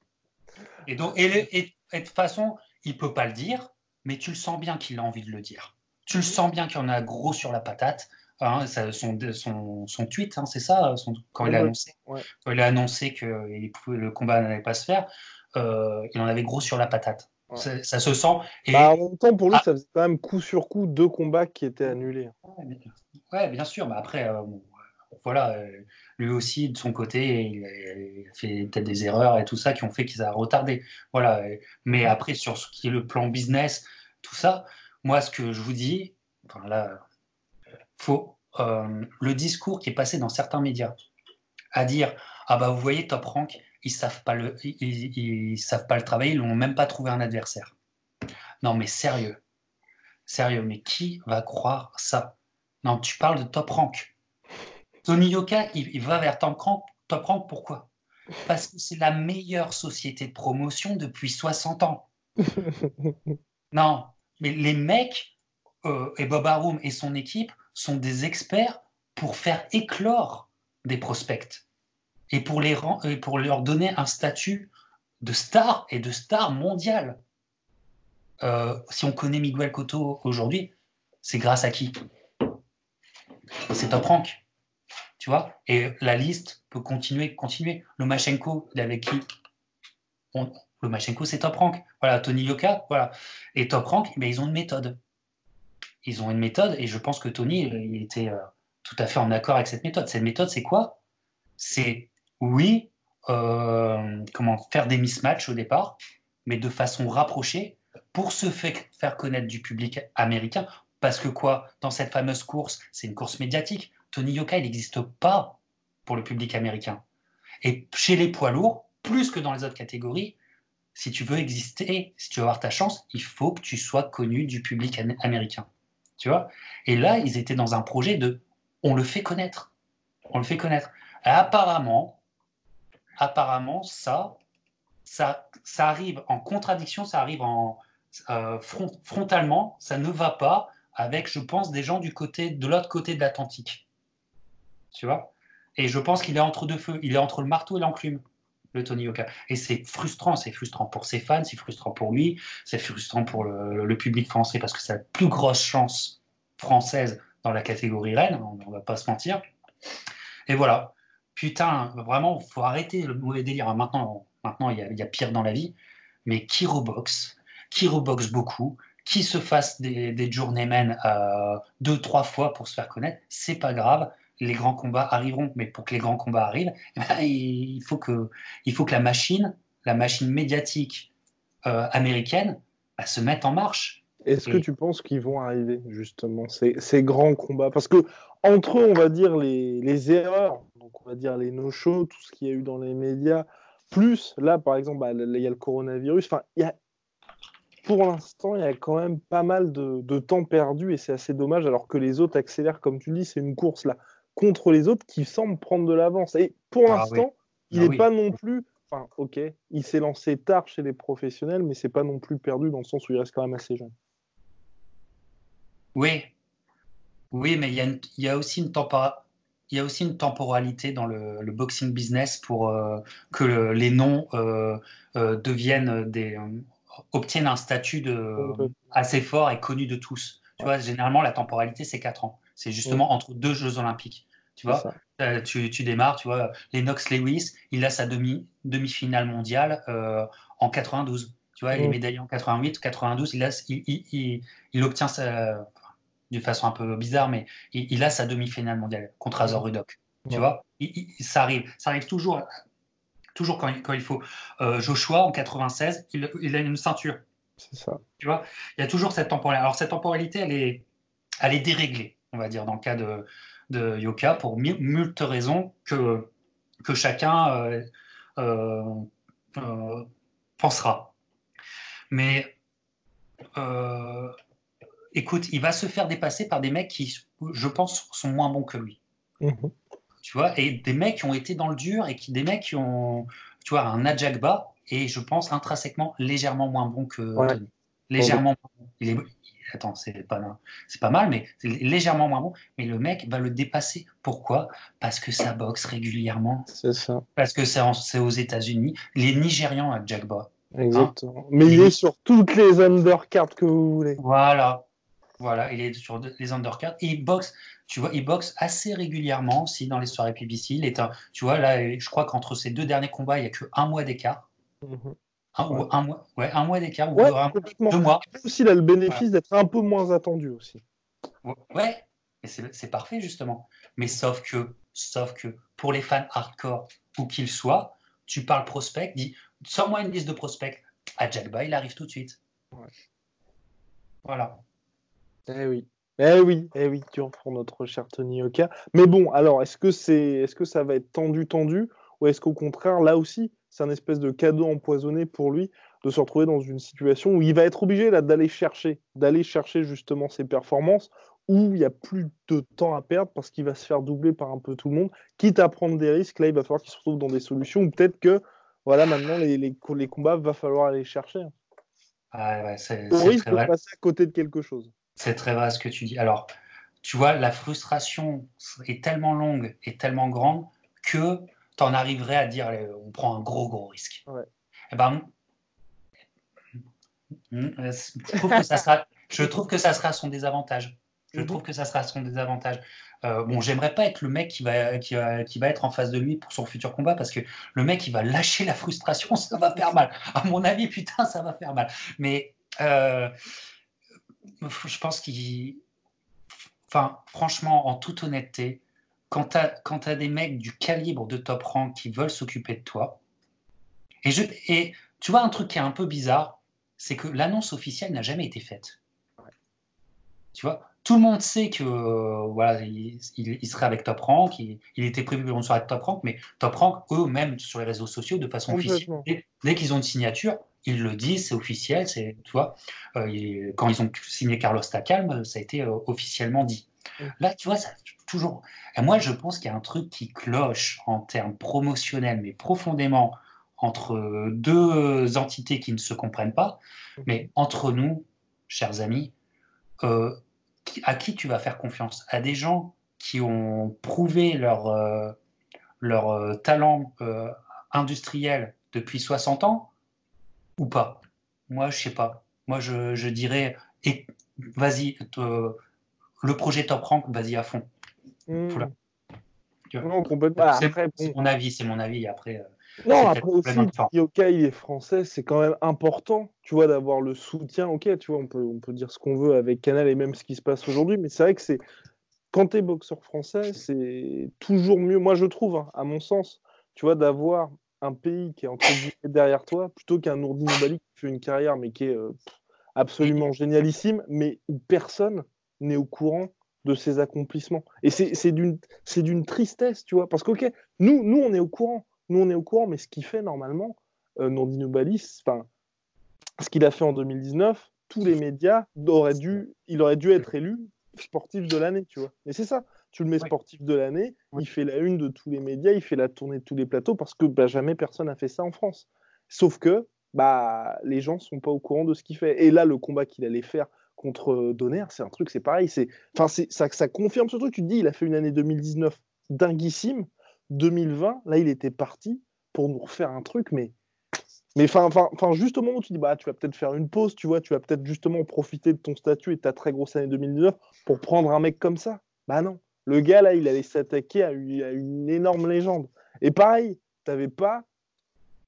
Et donc, et, de toute façon, il peut pas le dire, mais tu le sens bien qu'il a envie de le dire. Tu le sens bien qu'il en a gros sur la patate. Hein, son, son, tweet, hein, c'est ça, quand, il a annoncé, il a annoncé que le combat n'allait pas se faire, euh, il en avait gros sur la patate. Ça, se sent.
Et... Bah, en même temps, pour lui, ah. ça faisait quand même coup sur coup deux combats qui étaient annulés.
Ouais, bien sûr. Mais après, euh, voilà, euh, lui aussi, de son côté, il a, fait peut-être des erreurs et tout ça qui ont fait qu'il a retardé. Voilà. Mais après, sur ce qui est le plan business, tout ça, moi, ce que je vous dis, enfin, là, faut euh, le discours qui est passé dans certains médias à dire ah bah vous voyez Top Rank ils savent pas le ils, savent pas le travail ils n'ont même pas trouvé un adversaire non mais sérieux sérieux mais qui va croire ça? Non tu parles de Top Rank Tony Yoka, il, va vers Top Rank, Top Rank pourquoi? Parce que c'est la meilleure société de promotion depuis 60 ans. non, mais les mecs, euh, et Bob Arum et son équipe sont des experts pour faire éclore des prospects et pour, les, et pour leur donner un statut de star et de star mondial. Euh, si on connaît Miguel Cotto aujourd'hui, c'est grâce à qui? C'est Top Rank tu vois Et la liste peut continuer, continuer. Lomachenko, avec qui? On, Lomachenko, c'est Top Rank. Voilà, Tony Yoka, voilà. Et Top Rank, mais ils ont une méthode. Ils ont une méthode, et je pense que Tony, était euh, tout à fait en accord avec cette méthode. Cette méthode, c'est quoi? C'est, oui, euh, comment faire des mismatchs au départ, mais de façon rapprochée pour se faire connaître du public américain. Parce que quoi, dans cette fameuse course, c'est une course médiatique. Tony Yoka, il n'existe pas pour le public américain. Et chez les poids lourds, plus que dans les autres catégories, si tu veux exister, si tu veux avoir ta chance, il faut que tu sois connu du public américain. Et là, ils étaient dans un projet de on le fait connaître. On le fait connaître. apparemment, apparemment, ça, ça, ça arrive en contradiction, ça arrive en euh, frontalement, ça ne va pas avec, je pense, des gens du côté de l'autre côté de l'Atlantique tu vois. Et je pense qu'il est entre deux feux. Il est entre le marteau et l'enclume, le Tony Yoka. Et c'est frustrant. C'est frustrant pour ses fans, c'est frustrant pour lui, c'est frustrant pour le, public français parce que c'est la plus grosse chance française dans la catégorie reine, on, ne va pas se mentir. Et voilà. Putain, vraiment, faut arrêter le mauvais délire. Maintenant, maintenant il, y a, pire dans la vie. Mais qui reboxe, qui reboxe beaucoup, qui se fasse des, des journeymen euh, deux, trois fois pour se faire connaître, c'est pas grave les grands combats arriveront. Mais pour que les grands combats arrivent, eh ben, il, faut que, il faut que la machine, la machine médiatique euh, américaine, bah, se mette en marche.
Est-ce que tu penses qu'ils vont arriver, justement, ces, ces, grands combats? Parce que entre eux, on va dire les, les erreurs, donc on va dire les no-shows, tout ce qu'il y a eu dans les médias, plus là, par exemple, bah, il y a le coronavirus. Enfin, il y a, pour l'instant, il y a quand même pas mal de, de temps perdu et c'est assez dommage, alors que les autres accélèrent, comme tu dis, c'est une course là contre les autres qui semblent prendre de l'avance. Et pour ah l'instant, il n'est ah pas non plus. Enfin, ok, il s'est lancé tard chez les professionnels, mais c'est pas non plus perdu dans le sens où il reste quand même assez jeune.
Oui, oui, mais il y, a aussi une il y a aussi une temporalité dans le, boxing business pour euh, que les noms euh, euh, deviennent des, obtiennent un statut de, assez fort et connu de tous. Tu vois, généralement, la temporalité, c'est 4 ans. C'est justement entre deux Jeux Olympiques. Tu vois, euh, tu, démarres, tu vois, Lennox Lewis, il a sa demi, demi-finale mondiale euh, en 92. Tu vois, il est mm. médaillé en 88, 92, il, a, il, il, obtient sa, d'une façon un peu bizarre, mais il, a sa demi-finale mondiale contre Azor Rudok. Tu vois, ça arrive, ça arrive toujours, toujours quand, quand il faut. Euh, Joshua en 96, il, a une ceinture.
C'est ça.
Tu vois, il y a toujours cette temporalité. Alors, cette temporalité, elle est, elle est déréglée, on va dire, dans le cas de, de Yoka, pour multiples raisons que, que chacun euh, euh, euh, pensera. Mais écoute, il va se faire dépasser par des mecs qui, je pense, sont moins bons que lui. Mhm. Tu vois, et des mecs qui ont été dans le dur et qui, des mecs qui ont, tu vois, un Ajakba et je pense intrinsèquement légèrement moins bon que Légèrement Il est, attends, c'est pas, mal, mais c'est légèrement moins bon. Mais le mec va le dépasser. Pourquoi? Parce que ça boxe régulièrement.
C'est ça.
Parce que c'est, aux États-Unis. Les Nigérians à Jackba.
Exactement. mais il est sur toutes les undercards que vous voulez.
Voilà. Voilà, il est sur les undercards et il boxe, tu vois, il boxe assez régulièrement aussi dans les soirées PBC. Il est un, tu vois, là, je crois qu'entre ces deux derniers combats, il n'y a que un mois d'écart. Mhm. Un, un, mois, ouais, un mois d'écart, ou deux mois.
Aussi, il a le bénéfice d'être un peu moins attendu aussi.
Ouais, c'est parfait justement. Mais sauf que, sauf que pour les fans hardcore, où qu'ils soient, tu parles prospect, dis, sors-moi une liste de prospects. À Jack il arrive tout de suite. Voilà.
Eh oui. Eh oui, eh oui, tu reprends notre cher Tony Oka. Mais bon, alors, est-ce que, c'est, est-ce que ça va être tendu, tendu Ou est-ce qu'au contraire, là aussi, c'est un espèce de cadeau empoisonné pour lui de se retrouver dans une situation où il va être obligé là, d'aller chercher, d'aller chercher justement ses performances, où il n'y a plus de temps à perdre parce qu'il va se faire doubler par un peu tout le monde, quitte à prendre des risques. Là, il va falloir qu'il se retrouve dans des solutions ou peut-être que voilà, maintenant, les, les, les combats, va falloir aller chercher.
Ah ouais, c'est,
risque de passer à côté de quelque chose.
C'est très vrai ce que tu dis. Alors, tu vois, la frustration est tellement longue et tellement grande que tu en arriverais à dire on prend un gros, gros risque.
Ouais.
Eh ben, je trouve, que ça sera, je trouve que ça sera à son désavantage. Je mhm. trouve que ça sera à son désavantage. Euh, bon, j'aimerais pas être le mec qui va, qui, va, qui va être en face de lui pour son futur combat parce que le mec, il va lâcher la frustration, ça va faire mal. À mon avis, putain, ça va faire mal. Mais euh, je pense qu'il. Enfin, franchement, en toute honnêteté, quand tu as, des mecs du calibre de top rank qui veulent s'occuper de toi, et, je, et tu vois un truc qui est un peu bizarre, c'est que l'annonce officielle n'a jamais été faite. Tu vois, tout le monde sait que voilà, il, serait avec Top Rank, il, était prévu pour une soirée avec Top Rank, mais Top Rank, eux-mêmes sur les réseaux sociaux, de façon officielle, dès qu'ils ont une signature, ils le disent, c'est officiel, c'est, tu vois, euh, quand ils ont signé Carlos Tacalm, ça a été euh, officiellement dit. Là, tu vois, ça toujours. Et moi, je pense qu'il y a un truc qui cloche en termes promotionnels, mais profondément entre deux entités qui ne se comprennent pas. Mais entre nous, chers amis, euh, à qui tu vas faire confiance? À des gens qui ont prouvé leur, leur talent industriel depuis 60 ans ou pas? Moi, je sais pas. Moi, je, dirais, et, vas-y, le projet Top Rank, vas-y à fond.
Hmm. Non, complètement.
C'est mon avis, c'est mon avis. Après,
euh, non, après aussi, ok, il est français, c'est quand même important, tu vois, d'avoir le soutien. Ok, tu vois, on peut, on peut dire ce qu'on veut avec Canal et même ce qui se passe aujourd'hui, mais c'est vrai que c'est quand tu es boxeur français, c'est toujours mieux, moi je trouve, hein, à mon sens, tu vois, d'avoir un pays qui est entre guillemets derrière toi, plutôt qu'un Nourdine Bali qui fait une carrière, mais qui est euh, absolument génialissime, mais où personne n'est au courant de ses accomplissements. Et c'est d'une tristesse, tu vois, parce que, ok, nous, nous, on est au courant, nous, on est au courant, mais ce qu'il fait normalement, euh, Nourdine enfin, ce qu'il a fait en 2019, tous les médias auraient dû, il aurait dû être élu sportif de l'année, tu vois. Et c'est ça tu le mets sportif de l'année, il fait la une de tous les médias, il fait la tournée de tous les plateaux parce que bah, jamais personne n'a fait ça en France. Sauf que bah, les gens sont pas au courant de ce qu'il fait. Et là, le combat qu'il allait faire contre Donner, c'est un truc, c'est pareil. C'est, enfin, ça, ça confirme ce truc. Tu te dis, il a fait une année 2019 dinguissime. 2020, là, il était parti pour nous refaire un truc, mais mais enfin, enfin, juste au moment où tu dis, bah, tu vas peut-être faire une pause, tu vois, tu vas peut-être justement profiter de ton statut et de ta très grosse année 2019 pour prendre un mec comme ça. Bah non. Le gars, là, il allait s'attaquer à, une énorme légende. Et pareil, tu n'avais pas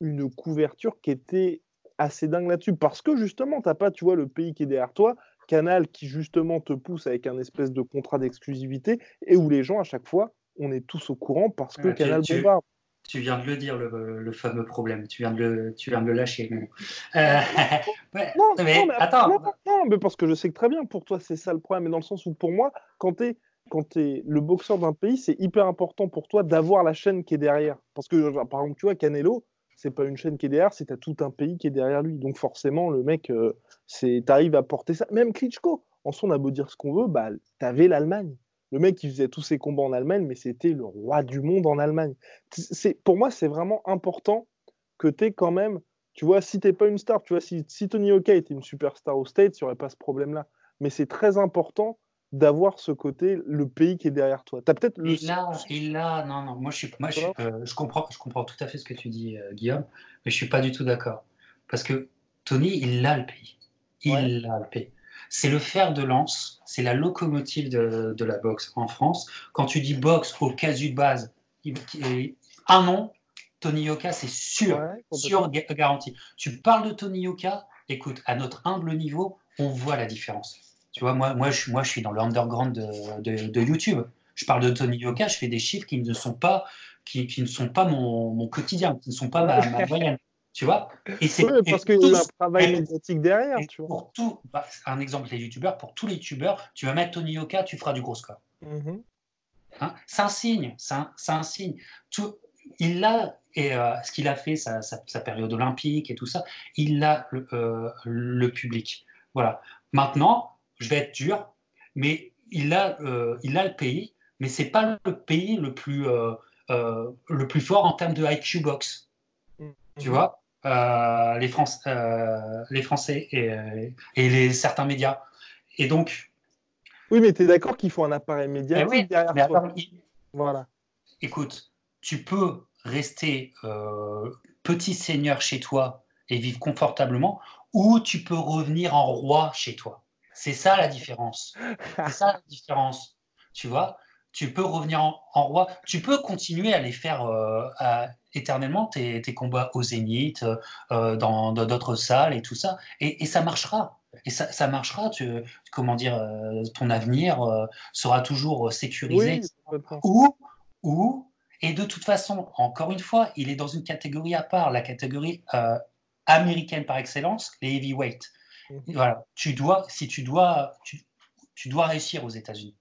une couverture qui était assez dingue là-dessus. Parce que justement, tu n'as pas, tu vois, le pays qui est derrière toi, Canal qui justement te pousse avec un espèce de contrat d'exclusivité et où les gens, à chaque fois, on est tous au courant parce que Canal bombarde.
Tu viens de le dire, le, fameux problème. Tu viens de le, tu viens de le lâcher. Euh,
non, mais, attends. Non, mais parce que je sais que très bien, pour toi, c'est ça le problème. Mais dans le sens où, pour moi, quand tu es, quand es le boxeur d'un pays, c'est hyper important pour toi d'avoir la chaîne qui est derrière. Parce que, par exemple, tu vois, Canelo, c'est pas une chaîne qui est derrière, c'est tout un pays qui est derrière lui. Donc forcément, le mec, euh, c'est t'arrives à porter ça. Même Klitschko, en soi, on a beau dire ce qu'on veut, bah, t'avais l'Allemagne. Le mec qui faisait tous ses combats en Allemagne, mais c'était le roi du monde en Allemagne. C'est, pour moi, c'est vraiment important que tu quand même, tu vois, si t'es pas une star, tu vois, si, si Tony Oka était une superstar au States, il n'y aurait pas ce problème-là. Mais c'est très important d'avoir ce côté, le pays qui est derrière toi. As peut-être
il a, il a, non, non, moi je suis, moi je, euh, je, comprends, je comprends tout à fait ce que tu dis, euh, Guillaume, mais je suis pas du tout d'accord parce que Tony, il a le pays, il a le pays. C'est le fer de lance, c'est la locomotive de, de, la boxe en France. Quand tu dis boxe au casu de base, un nom, Tony Yoka, c'est sûr, sûr garanti. Tu parles de Tony Yoka, écoute, à notre humble niveau, on voit la différence. Tu vois, moi, moi, je, moi, je suis dans le underground de, de, YouTube. Je parle de Tony Yoka, je fais des chiffres qui ne sont pas, qui, qui ne sont pas mon, mon, quotidien, qui ne sont pas ma, ma moyenne. Tu vois
Et c'est parce qu'il y a un travail médiatique derrière. Tu vois.
Pour tout, bah, un exemple, les youtubeurs, pour tous les youtubeurs, tu vas mettre Tony Yoka, tu feras du gros score. Mm-hmm. Hein? C'est un signe, c'est un, un, signe. Tout, il a, et euh, ce qu'il a fait, sa, sa, sa, période olympique et tout ça, il a le, euh, le public. Voilà. Maintenant, je vais être dur, mais il a, euh, il a le pays, mais c'est pas le pays le plus, euh, euh, le plus fort en termes de IQ box. Mm-hmm. Tu vois, les, France, les Français et, et, les, certains médias. Et donc.
Oui, mais tu es d'accord qu'il faut un appareil médiatique oui, derrière toi.
Voilà. Écoute, tu peux rester petit seigneur chez toi et vivre confortablement, ou tu peux revenir en roi chez toi. C'est ça la différence. C'est ça la différence. Tu vois, tu peux revenir en, roi. Tu peux continuer à les faire euh, éternellement, tes, combats au zénith, euh, dans d'autres salles et tout ça. Et, ça marchera. Et ça, marchera. Tu, comment dire, euh, ton avenir sera toujours sécurisé. ou, ou, et de toute façon, encore une fois, il est dans une catégorie à part, la catégorie américaine par excellence, les heavyweights. Voilà, tu dois, si tu dois, tu, dois réussir aux États-Unis.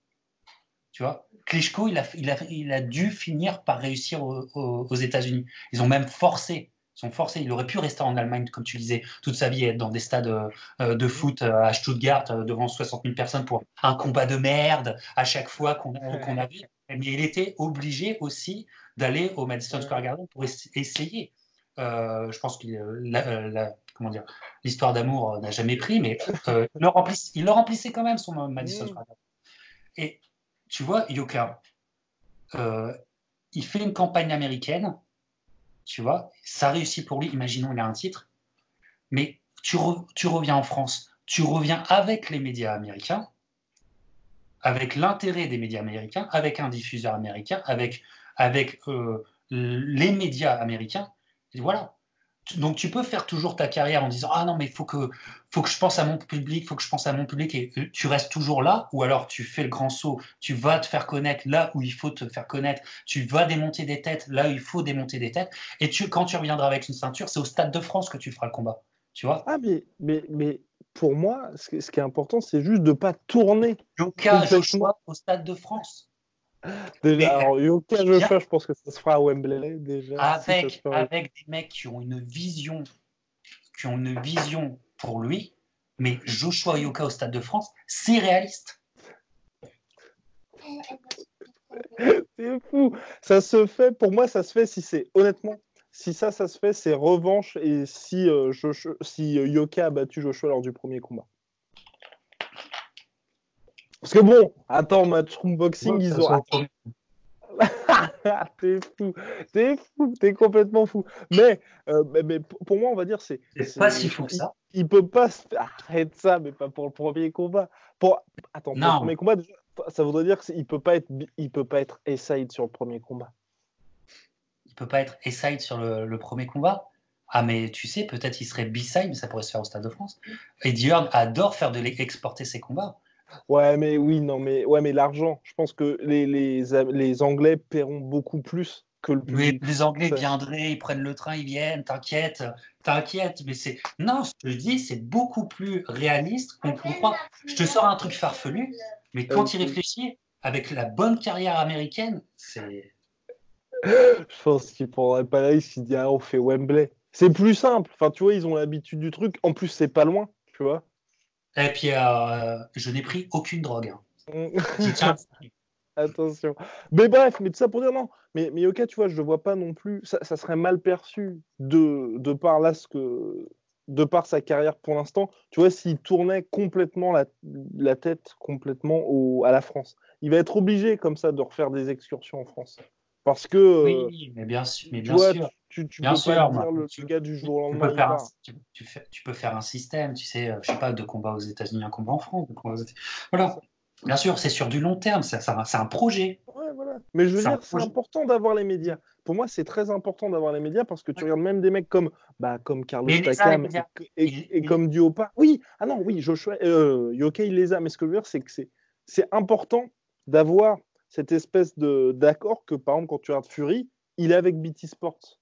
Tu vois, Klitschko, il a, il, a, il a dû finir par réussir aux, États-Unis. Ils ont même forcé. Ils sont forcés. Il aurait pu rester en Allemagne, comme tu disais, toute sa vie, être dans des stades euh, de foot euh, à Stuttgart euh, devant 60 000 personnes pour un combat de merde à chaque fois qu'on a vu. Mais il était obligé aussi d'aller au Madison Square Garden pour essayer. je pense que la, comment dire, l'histoire d'amour euh, n'a jamais pris, mais euh, il, le remplissait quand même son Madison Square Et tu vois, Yoka, euh, il fait une campagne américaine, tu vois, ça réussit pour lui, imaginons il a un titre, mais tu, tu reviens en France, tu reviens avec les médias américains, avec l'intérêt des médias américains, avec un diffuseur américain, avec, avec les médias américains, et voilà, donc tu peux faire toujours ta carrière en disant ah non mais faut que faut que je pense à mon public, faut que je pense à mon public et tu restes toujours là ou alors tu fais le grand saut, tu vas te faire connaître là où il faut te faire connaître, tu vas démonter des têtes là où il faut démonter des têtes et tu quand tu reviendras avec une ceinture, c'est au stade de France que tu feras le combat. Tu vois
Ah mais mais mais pour moi, ce qui est important, c'est juste de pas tourner.
Joshua au stade de France.
Déjà, alors, Yoka Joshua, je pense que ça se fera à Wembley déjà.
Avec, avec des mecs qui ont une vision, qui ont une vision pour lui, mais Joshua Yoka au Stade de France, c'est réaliste.
c'est fou. Ça se fait, pour moi, ça se fait si c'est honnêtement, si ça, ça se fait, c'est revanche et si, euh, si euh, Yoka a battu Joshua lors du premier combat. Parce que bon, attends, Matchroom Boxing, ils ont. t'es fou, t'es fou, t'es complètement fou. Mais, euh, mais, pour moi, on va dire, c'est.
C'est pas si fou que ça.
Il, peut pas. Arrête ça, mais pas pour le premier combat. Pour... Attends, pour le premier combat, ça voudrait dire qu'il peut pas être, il peut pas être A-side sur le premier combat.
Il peut pas être A-side sur le, le, premier combat. Ah, mais tu sais, peut-être il serait B-side, mais ça pourrait se faire au Stade de France. Et Dior adore faire de l'exporter ses combats.
Ouais, mais oui, non, mais ouais, mais l'argent. Je pense que les, les, les Anglais paieront beaucoup plus que le.
Mais les Anglais viendraient, ils prennent le train, ils viennent, t'inquiète, t'inquiète. Mais c'est. Non, ce que je dis, c'est beaucoup plus réaliste qu'on peut croire. Je te sors un truc farfelu, mais quand il réfléchit, avec la bonne carrière américaine, c'est.
Je pense qu'il prendrait pas la risque, il dit ah, on fait Wembley. C'est plus simple. Enfin, tu vois, ils ont l'habitude du truc. En plus, c'est pas loin, tu vois.
Et puis, euh, je n'ai pris aucune drogue. Hein.
Attention. Mais bref, mais tout ça pour dire non. Mais, mais ok, tu vois, je ne vois pas non plus. Ça, serait mal perçu de, de par là ce que. De par sa carrière pour l'instant, tu vois, s'il tournait complètement la, la tête complètement au, à la France, il va être obligé comme ça de refaire des excursions en France. Parce que.
Oui, euh, mais bien sûr. Mais bien sûr.
Tu, tu, peux pas dire le gars du jour au lendemain.
Tu peux, faire un, tu, tu peux, faire un, système, tu sais, euh, je sais pas, de combat aux États-Unis, un combat en France. Voilà. Bien sûr, c'est sur du long terme, c'est un projet.
Ouais, voilà. Mais je veux dire, c'est important d'avoir les médias. Pour moi, c'est très important d'avoir les médias parce que tu regardes même des mecs comme, bah, comme Carlos Takam et, comme Duopa. Oui, ah non, oui, Joshua, euh, Yoke, il les a. Mais ce que je veux dire, c'est que c'est important d'avoir cette espèce d'accord que, par exemple, quand tu regardes Fury, il est avec BT Sports.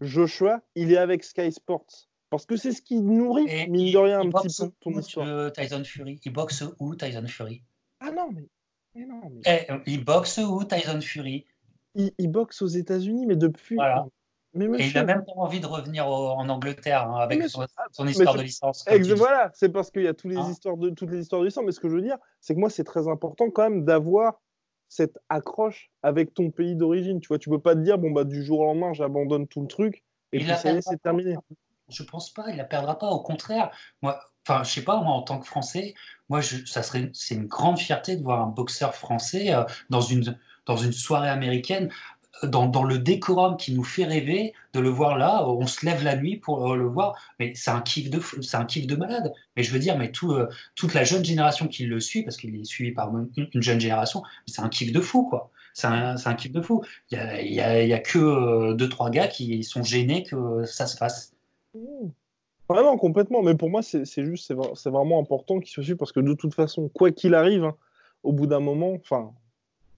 Joshua, il est avec Sky Sports. Parce que c'est ce qui nourrit, mine de rien, un petit peu
ton histoire. Tyson Fury? Il boxe où, Tyson Fury?
Ah non, mais. non,
eh, il boxe où, Tyson Fury?
Il, boxe aux États-Unis, mais depuis.
Voilà. Mais Et il n'a même pas envie de revenir en Angleterre hein, avec son, histoire de licence.
Voilà, c'est parce qu'il y a toutes les, hein? histoires de, toutes les histoires de licence. Mais ce que je veux dire, c'est que moi, c'est très important quand même d'avoir cette accroche avec ton pays d'origine. Tu vois, tu peux pas te dire, bon, bah, du jour au lendemain, j'abandonne tout le truc et puis ça y est, c'est terminé.
Je pense pas, il la perdra pas. Au contraire, moi, enfin, je sais pas, moi, en tant que Français, moi, je, ça serait, c'est une grande fierté de voir un boxeur français euh, dans une dans une soirée américaine. Euh, dans, le décorum qui nous fait rêver de le voir là, on se lève la nuit pour euh, le voir, mais c'est un kiff de c'est un kiff de malade. Mais je veux dire, mais tout, toute la jeune génération qui le suit, parce qu'il est suivi par une, jeune génération, c'est un kiff de fou quoi. C'est un, kiff de fou. Il y a, y a, y a que deux trois gars qui sont gênés que ça se fasse.
Mmh. Non, complètement. Mais pour moi, c'est juste, c'est vraiment important qu'il se suive parce que de toute façon, quoi qu'il arrive, hein, au bout d'un moment, enfin,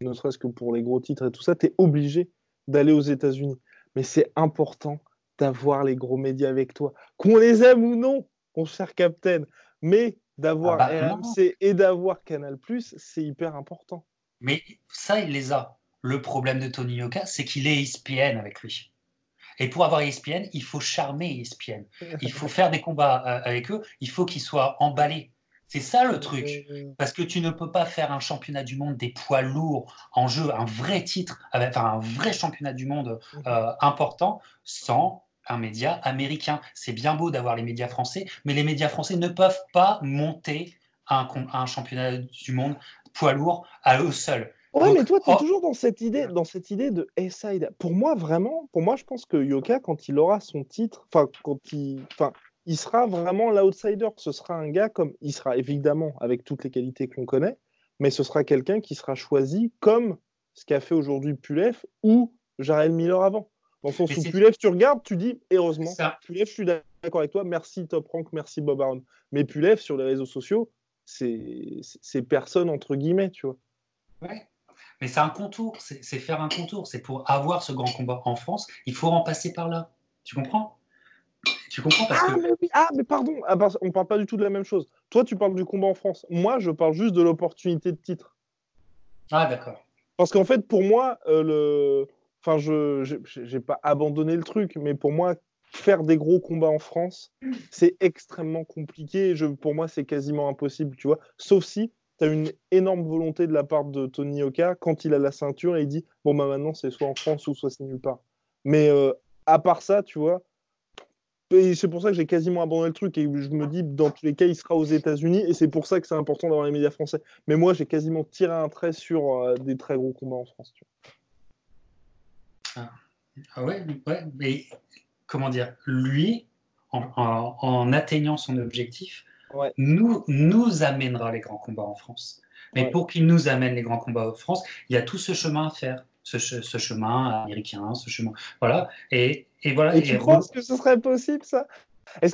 ne serait-ce que pour les gros titres et tout ça, tu es obligé d'aller aux États-Unis. Mais c'est important d'avoir les gros médias avec toi. Qu'on les aime ou non, mon cher Captain, mais d'avoir ah bah, RMC et d'avoir Canal, c'est hyper important.
Mais ça, il les a. Le problème de Tony Yoka, c'est qu'il est ESPN avec lui. Et pour avoir ESPN, il faut charmer ESPN. Il faut faire des combats euh, avec eux. Il faut qu'ils soient emballés. C'est ça le truc. Parce que tu ne peux pas faire un championnat du monde des poids lourds en jeu, un vrai titre, enfin un vrai championnat du monde euh, important sans un média américain. C'est bien beau d'avoir les médias français, mais les médias français ne peuvent pas monter un, un championnat du monde poids lourd à eux seuls.
Ouais, mais toi, tu es oh. toujours dans cette idée, dans cette idée de A-side. Pour moi, vraiment, pour moi, je pense que Yoka, quand il aura son titre, enfin, quand il, enfin, il sera vraiment l'outsider. Ce sera un gars comme, il sera évidemment avec toutes les qualités qu'on connaît, mais ce sera quelqu'un qui sera choisi comme ce qu'a fait aujourd'hui Pulef ou Jarel Miller avant. Dans le sens où Pulef, tu regardes, tu dis, heureusement, Pulef, je suis d'accord avec toi, merci Top Rank, merci Bob Aron. Mais Pulef, sur les réseaux sociaux, c'est personne entre guillemets, tu vois.
Ouais. Mais c'est un contour, c'est faire un contour. C'est pour avoir ce grand combat en France, il faut en passer par là. Tu comprends? Tu comprends parce
ah,
que...
mais oui. ah, mais pardon, ah, on parle pas du tout de la même chose. Toi, tu parles du combat en France. Moi, je parle juste de l'opportunité de titre.
Ah, d'accord.
Parce qu'en fait, pour moi, euh, le... enfin, je n'ai pas abandonné le truc, mais pour moi, faire des gros combats en France, c'est extrêmement compliqué. Je, pour moi, c'est quasiment impossible, tu vois. Sauf si tu as une énorme volonté de la part de Tony Oka quand il a la ceinture et il dit bon bah maintenant c'est soit en France ou soit c'est nulle part. Mais euh, à part ça, tu vois, c'est pour ça que j'ai quasiment abandonné le truc et je me dis dans tous les cas il sera aux États-Unis et c'est pour ça que c'est important d'avoir les médias français. Mais moi j'ai quasiment tiré un trait sur euh, des très gros combats en France. Tu
vois. Ah ouais, ouais, mais comment dire, lui en atteignant son objectif, nous, nous amènera les grands combats en France. Mais pour qu'il nous amène les grands combats en France, il y a tout ce chemin à faire. Ce, chemin américain, ce chemin. Voilà. Et, et voilà.
Et, tu penses que ce serait possible, ça?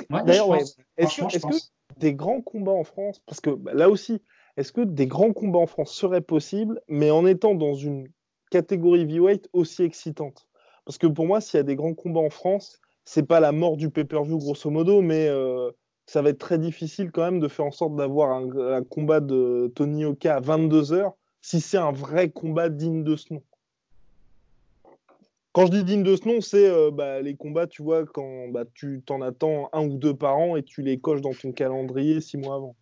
D'ailleurs, est-ce que, des grands combats en France, parce que bah, là aussi, est-ce que des grands combats en France seraient possibles, mais en étant dans une catégorie V-Weight aussi excitante? Parce que pour moi, s'il y a des grands combats en France, c'est pas la mort du pay-per-view grosso modo, mais euh, ça va être très difficile quand même de faire en sorte d'avoir un, combat de Tony Oka à 22h si c'est un vrai combat digne de ce nom. Quand je dis digne de ce nom, c'est euh, bah, les combats, tu vois, quand bah, tu t'en attends un ou deux par an et tu les coches dans ton calendrier six mois avant.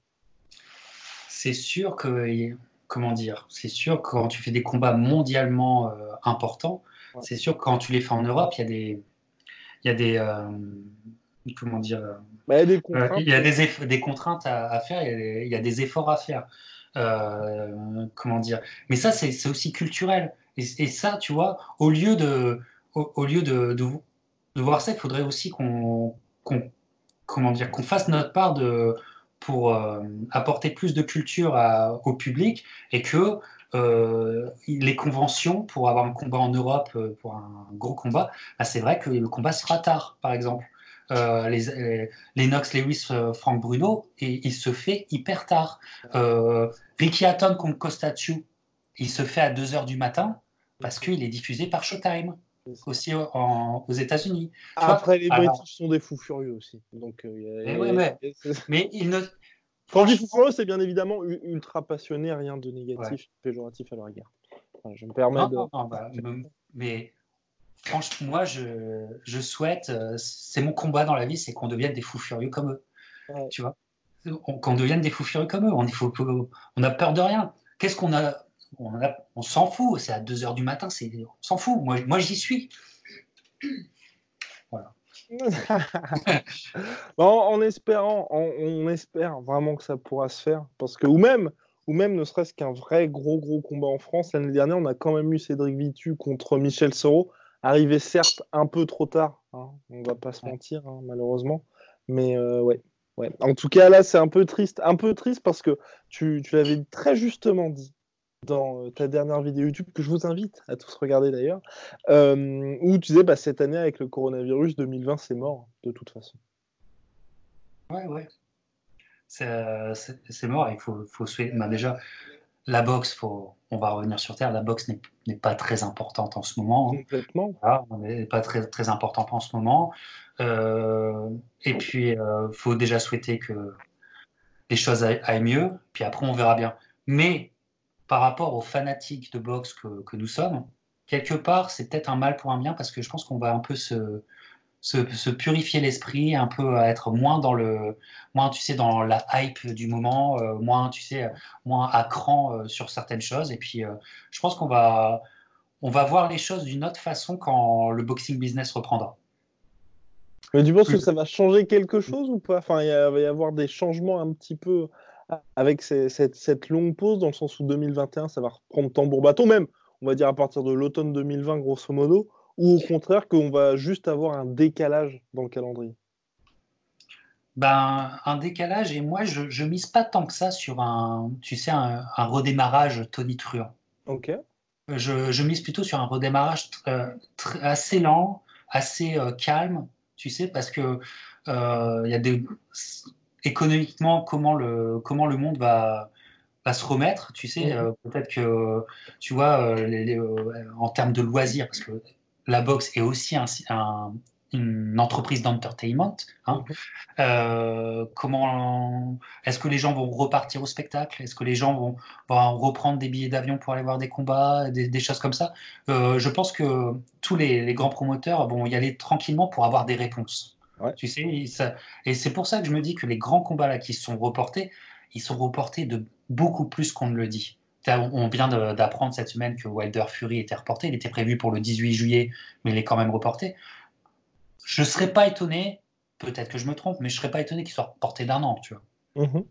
C'est sûr que, comment dire, c'est sûr que quand tu fais des combats mondialement euh, importants, c'est sûr que quand tu les fais en Europe, il y a des, il y a des, euh, comment dire,
bah, il y a des contraintes,
il y a des, des contraintes à, faire, il y a des, efforts à faire. comment dire Mais ça, c'est aussi culturel. Et, ça, tu vois, au lieu de, au, lieu de, voir ça, il faudrait aussi qu'on comment fasse notre part pour euh, apporter plus de culture au public et que euh, les conventions pour avoir un combat en Europe euh, pour un gros combat, bah, c'est vrai que le combat sera tard, par exemple. les, les, Knox Lewis Frank Bruno et il se fait hyper tard. Ricky Hatton contre Costachu, il se fait à 2 heures du matin parce qu'il est diffusé par Showtime aussi aux États-Unis.
Après, les British sont des fous furieux aussi. Donc, euh,
mais il ne.
Quand je dis fou furieux, c'est bien évidemment ultra passionné, rien de négatif, péjoratif à leur égard. je me permets de.
Bah, mais franchement, moi, je, je souhaite, euh, c'est mon combat dans la vie, c'est qu'on devienne des fous furieux comme eux. Tu vois? Qu'on devienne des fous furieux comme eux. On, faut, on a peur de rien. Qu'est-ce qu'on a on, s'en fout, c'est à 2 heures du matin, on s'en fout, moi, moi j'y suis. Voilà.
en espérant, on, espère vraiment que ça pourra se faire, parce que, ou même, ou même ne serait-ce qu'un vrai gros gros combat en France, l'année dernière, on a quand même eu Cédric Vitu contre Michel Soro, arrivé certes un peu trop tard, hein, on va pas se mentir, hein, malheureusement, mais euh, ouais. Ouais. En tout cas, là, c'est un peu triste, un peu triste parce que tu, tu l'avais très justement dit dans euh, ta dernière vidéo YouTube, que je vous invite à tous regarder d'ailleurs, euh, où tu disais bah, cette année avec le coronavirus 2020, c'est mort de toute façon.
Ouais, ouais. C'est euh, mort. Il faut, faut bah, déjà, la boxe, faut, on va revenir sur Terre, la boxe n'est pas très importante en ce moment.
Hein. Complètement.
on n'est pas très, très importante en ce moment. et puis, il faut déjà souhaiter que les choses aillent mieux, puis après, on verra bien. Mais par rapport aux fanatiques de boxe que, nous sommes, quelque part, c'est peut-être un mal pour un bien parce que je pense qu'on va un peu se, se, purifier l'esprit, un peu être moins dans le, moins tu sais dans la hype du moment, euh, moins tu sais, moins à cran euh, sur certaines choses. Et puis, euh, je pense qu'on va, on va voir les choses d'une autre façon quand le boxing business reprendra.
Mais tu penses que ça va changer quelque chose ou pas? Enfin, il va y avoir des changements un petit peu avec cette, longue pause, dans le sens où 2021, ça va reprendre tambour bateau, même, on va dire à partir de l'automne 2020, grosso modo, ou au contraire qu'on va juste avoir un décalage dans le calendrier
ben, un décalage, et moi, je, je mise pas tant que ça sur un, tu sais, un, redémarrage Tony Truant.
Ok.
Je, je, mise plutôt sur un redémarrage assez lent, assez euh, calme, tu sais, parce que euh, il y a des économiquement comment le, comment le monde va, va se remettre. Tu sais, euh, peut-être que, tu vois, euh, les, euh, en termes de loisirs, parce que la boxe est aussi un, une entreprise d'entertainment. Hein. Comment est-ce que les gens vont repartir au spectacle? Est-ce que les gens vont, vont, reprendre des billets d'avion pour aller voir des combats, des, des choses comme ça? Je pense que tous les, les, grands promoteurs vont y aller tranquillement pour avoir des réponses. Tu sais, et c'est pour ça que je me dis que les grands combats là qui sont reportés, ils sont reportés de beaucoup plus qu'on ne le dit. On vient d'apprendre cette semaine que Wilder Fury était reporté. Il était prévu pour le 18 juillet, mais il est quand même reporté. Je ne serais pas étonné, peut-être que je me trompe, mais je ne serais pas étonné qu'il soit reporté d'un an, tu vois. Mm-hmm.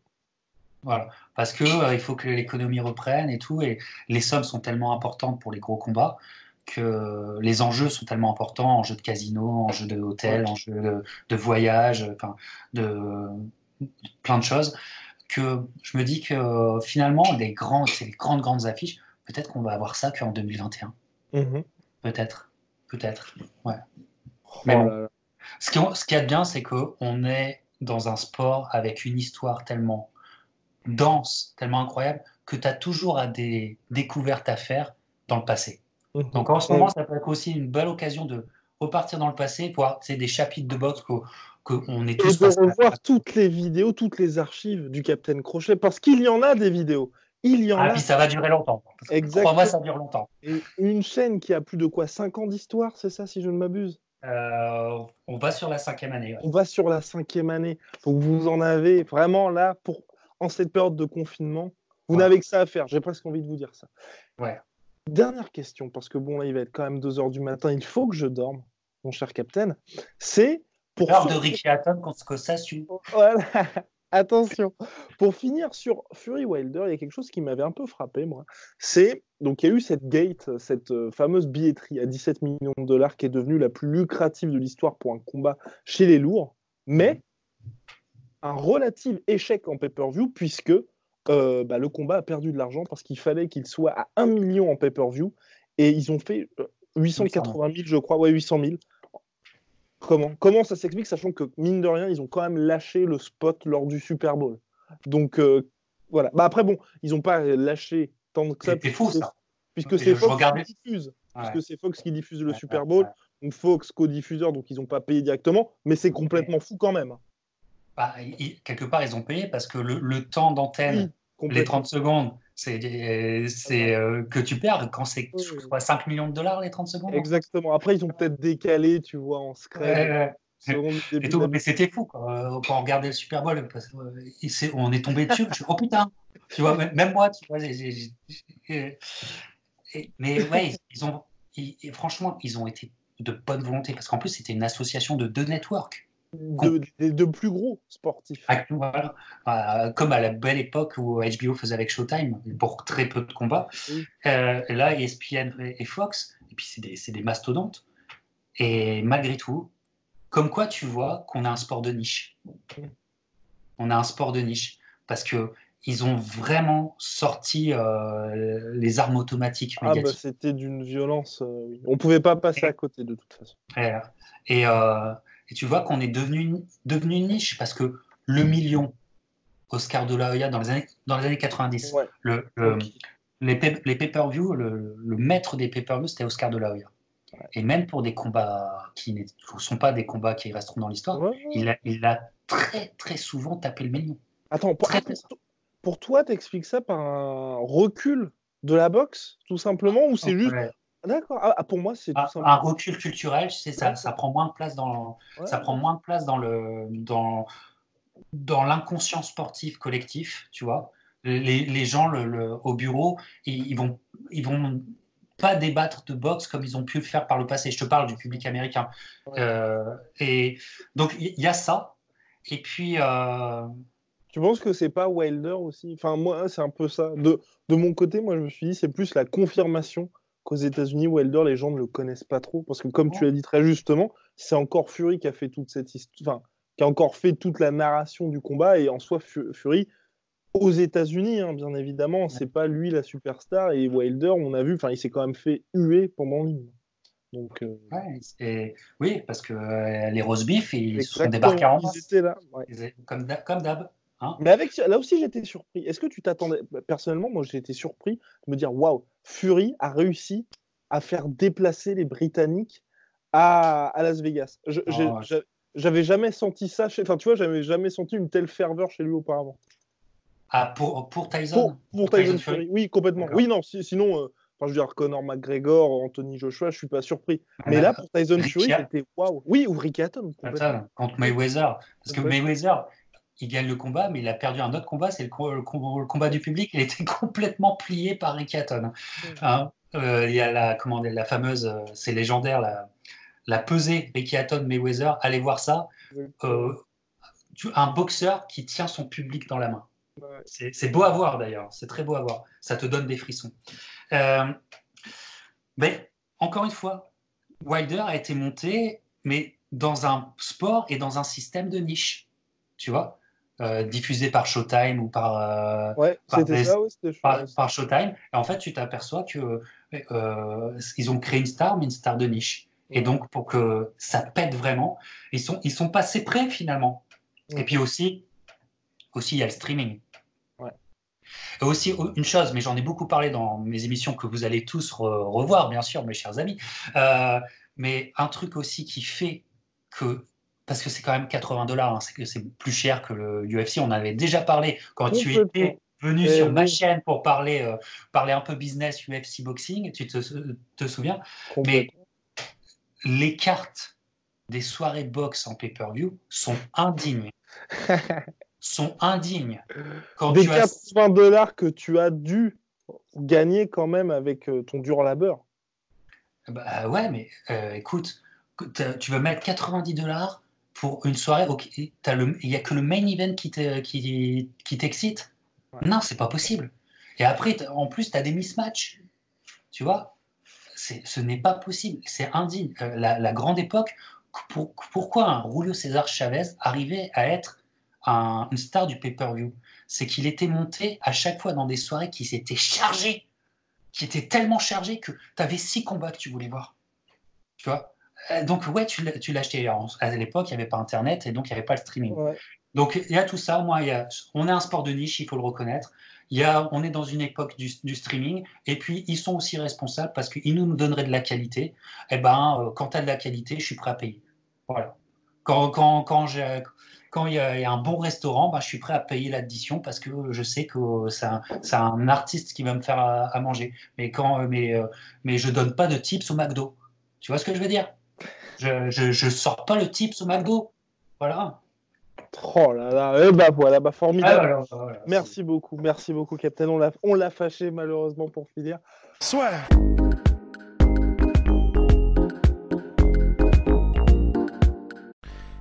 Voilà, parce que euh, il faut que l'économie reprenne et tout, et les sommes sont tellement importantes pour les gros combats que les enjeux sont tellement importants, enjeux de casino, enjeux de hôtel, enjeux de, voyage, enfin, de, plein de choses, que je me dis que finalement, c'est les grandes, grandes affiches, peut-être qu'on va avoir ça qu'en 2021. Mhm. Peut-être, peut-être, ouais. Oh Mais bon, ce, qui, ce qui est bien, c'est qu'on est dans un sport avec une histoire tellement dense, tellement incroyable, que tu as toujours à des découvertes à faire dans le passé. Mhm. Donc en ce moment, ça peut être aussi une belle occasion de repartir dans le passé, pour c'est des chapitres de boxe qu'on est tous.
Et de revoir toutes les vidéos, toutes les archives du Capitaine Crochet, parce qu'il y en a des vidéos. Il y en
ah,
a.
puis ça va durer longtemps. Exactement. moi, ça dure longtemps.
Et une chaîne qui a plus de quoi 5 ans d'histoire, c'est ça, si je ne m'abuse?
Euh, On va sur la cinquième année.
On va sur la cinquième année. Donc vous en avez vraiment là, pour en cette période de confinement, vous n'avez que ça à faire. J'ai presque envie de vous dire ça.
Ouais.
Dernière question, parce que bon, là, il va être quand même 2 heures du matin, il faut que je dorme, mon cher capitaine. C'est
pour. L'heure de Ricky Hatton contre.
Voilà. Attention. Pour finir sur Fury Wilder, il y a quelque chose qui m'avait un peu frappé, moi. C'est, donc, il y a eu cette gate, cette euh, fameuse billetterie à 17 millions de dollars qui est devenue la plus lucrative de l'histoire pour un combat chez les lourds, mais un relatif échec en pay-per-view, puisque euh, bah, le combat a perdu de l'argent parce qu'il fallait qu'il soit à 1 million en pay-per-view, et ils ont fait 880 euh, 000, je crois, ouais, 800 000. Comment, comment ça s'explique, sachant que, mine de rien, ils ont quand même lâché le spot lors du Super Bowl. Donc, euh, voilà. Bah, après, bon, ils n'ont pas lâché tant que ça.
C'est fou, ça.
Puisque c'est Fox qui diffuse. Puisque c'est Fox qui diffuse le Super Bowl. donc, Fox, co-diffuseur, donc ils n'ont pas payé directement. Mais c'est complètement fou quand même.
Bah, quelque part, ils ont payé parce que le, temps d'antenne, les 30 secondes, c'est euh, que tu perds quand c'est 5 millions de dollars les 30 secondes.
Exactement. Après, ils ont peut-être décalé, tu vois, en scratch.
mais c'était fou quand, on regardait le Super Bowl. Euh, on est tombé dessus. Je, oh putain, tu vois, même moi, tu vois, mais ouais, ils ont, franchement, ils ont été de bonne volonté parce qu'en plus, c'était une association de deux networks
des deux plus gros sportifs.
Euh, comme à la belle époque où HBO faisait avec Showtime pour très peu de combats. Euh, là, ESPN et Fox, et puis c'est des, des, mastodontes. Et malgré tout, comme quoi tu vois qu'on a un sport de niche. On a un sport de niche parce que ils ont vraiment sorti euh, les armes automatiques
ah, bah, c'était d'une violence. On pouvait pas passer à côté de toute façon.
Et, et tu vois qu'on est devenu, devenu niche parce que le million Oscar de la Hoya dans les années, dans les années 90, le, les, les pay-per-view, le, maître des pay-per-view, c'était Oscar de la Hoya. Et même pour des combats qui ne sont pas des combats qui resteront dans l'histoire, il, a, il a très très souvent tapé le million.
Attends, pour, toi, tu pour toi, t'expliques ça par un recul de la boxe, tout simplement, ou c'est juste D'accord. Ah, ah, pour moi, c'est
un recul culturel. C'est ça, ça prend moins de place dans, ça prend moins de place dans le, dans, dans l'inconscient sportif collectif, tu vois. Les, les gens le, au bureau, ils, vont, ils vont pas débattre de boxe comme ils ont pu le faire par le passé. Je te parle du public américain. Euh, et donc il y, a ça. Et puis. Euh...
Tu penses que c'est pas Wilder aussi? Enfin moi, c'est un peu ça. De, de mon côté, moi je me suis dit c'est plus la confirmation qu'aux États-Unis, Wilder, les gens ne le connaissent pas trop. Parce que, comme tu l'as dit très justement, c'est encore Fury qui a fait toute cette histoire. Enfin, qui a encore fait toute la narration du combat. Et en soi, Fury, aux États-Unis, hein, bien évidemment, c'est pas lui la superstar. Et Wilder, on a vu, enfin, il s'est quand même fait huer pendant l'hymne. Donc,
euh, oui, parce que euh, les roast beef, ils se sont débarqués en
Ils étaient là.
Comme d'hab. Hein.
Mais avec là aussi j'étais surpris. Est-ce que tu t'attendais bah, personnellement moi été surpris de me dire waouh Fury a réussi à faire déplacer les Britanniques à, Las Vegas. Ah, j'avais jamais senti ça. Enfin tu vois j'avais jamais senti une telle ferveur chez lui auparavant.
Ah pour pour Tyson.
Pour, Tyson, Fury. Oui complètement. Oui non sinon. Euh, enfin, je veux dire, Conor McGregor, Anthony Joshua, je suis pas surpris. Ah, Mais là, pour Tyson Fury, c'était waouh. Oui, ou Rick Hatton.
Contre Mayweather. Parce que Mayweather, il gagne le combat, mais il a perdu un autre combat, c'est le, combat du public. Il était complètement plié par Ricky Hatton. Hein, euh, il y a la, comment, la fameuse, euh, c'est légendaire, la, la pesée Ricky Hatton Mayweather. Allez voir ça. Euh, un boxeur qui tient son public dans la main. C'est beau à voir d'ailleurs, c'est très beau à voir. Ça te donne des frissons. mais encore une fois, Wilder a été monté, mais dans un sport et dans un système de niche. Tu vois? Euh, diffusé par Showtime ou par,
euh, ouais, par,
par, Showtime. Et en fait, tu t'aperçois que euh, ils ont créé une star, mais une star de niche. Et donc, pour que ça pète vraiment, ils sont, ils sont passés prêts finalement. Et puis aussi, aussi, il y a le streaming. Et aussi une chose, mais j'en ai beaucoup parlé dans mes émissions que vous allez tous revoir, bien sûr, mes chers amis. Euh, mais un truc aussi qui fait que parce que c'est quand même 80 dollars, hein, c'est que c'est plus cher que le UFC. On avait déjà parlé quand tu étais venu sur eh ma chaîne pour parler, euh, parler un peu business UFC boxing. Tu te, te souviens? Mais les cartes des soirées box en pay-per-view sont indignes. sont indignes.
Quand des 80 dollars que tu as dû gagner quand même avec euh, ton dur labeur.
Bah ouais, mais euh, écoute, tu veux mettre 90 dollars pour une soirée, il n'y a que le main event qui t'excite Non, c'est pas possible. Et après, en plus, tu as des mismatchs. Tu vois Ce n'est pas possible. C'est indigne. Euh, la, grande époque, pourquoi un Julio César Chavez arrivait à être une star du pay-per-view? C'est qu'il était monté à chaque fois dans des soirées qui s'étaient chargées, qui étaient tellement chargées que tu avais six combats que tu voulais voir. Tu vois? Donc, ouais, tu l'as acheté. À l'époque, il n'y avait pas Internet et donc il n'y avait pas le streaming. Donc, il y a tout ça. Moi, y a, on est un sport de niche, il faut le reconnaître. Il y a, on est dans une époque du, streaming. Et puis, ils sont aussi responsables parce qu'ils nous donneraient de la qualité. Et eh ben, euh, quand tu as de la qualité, je suis prêt à payer. Voilà. Quand, quand, quand quand il y, a, un bon restaurant, ben, je suis prêt à payer l'addition parce que je sais que c'est un, un, artiste qui va me faire à, manger. Mais, quand, mais, mais je donne pas de tips au McDo. Tu vois ce que je veux dire? Je, je, sors pas le tips au McDo. Voilà.
Oh là là, eh bah voilà, bah formidable. Ah, merci beaucoup, merci beaucoup, Captain. On l'a fâché malheureusement pour finir. Soit.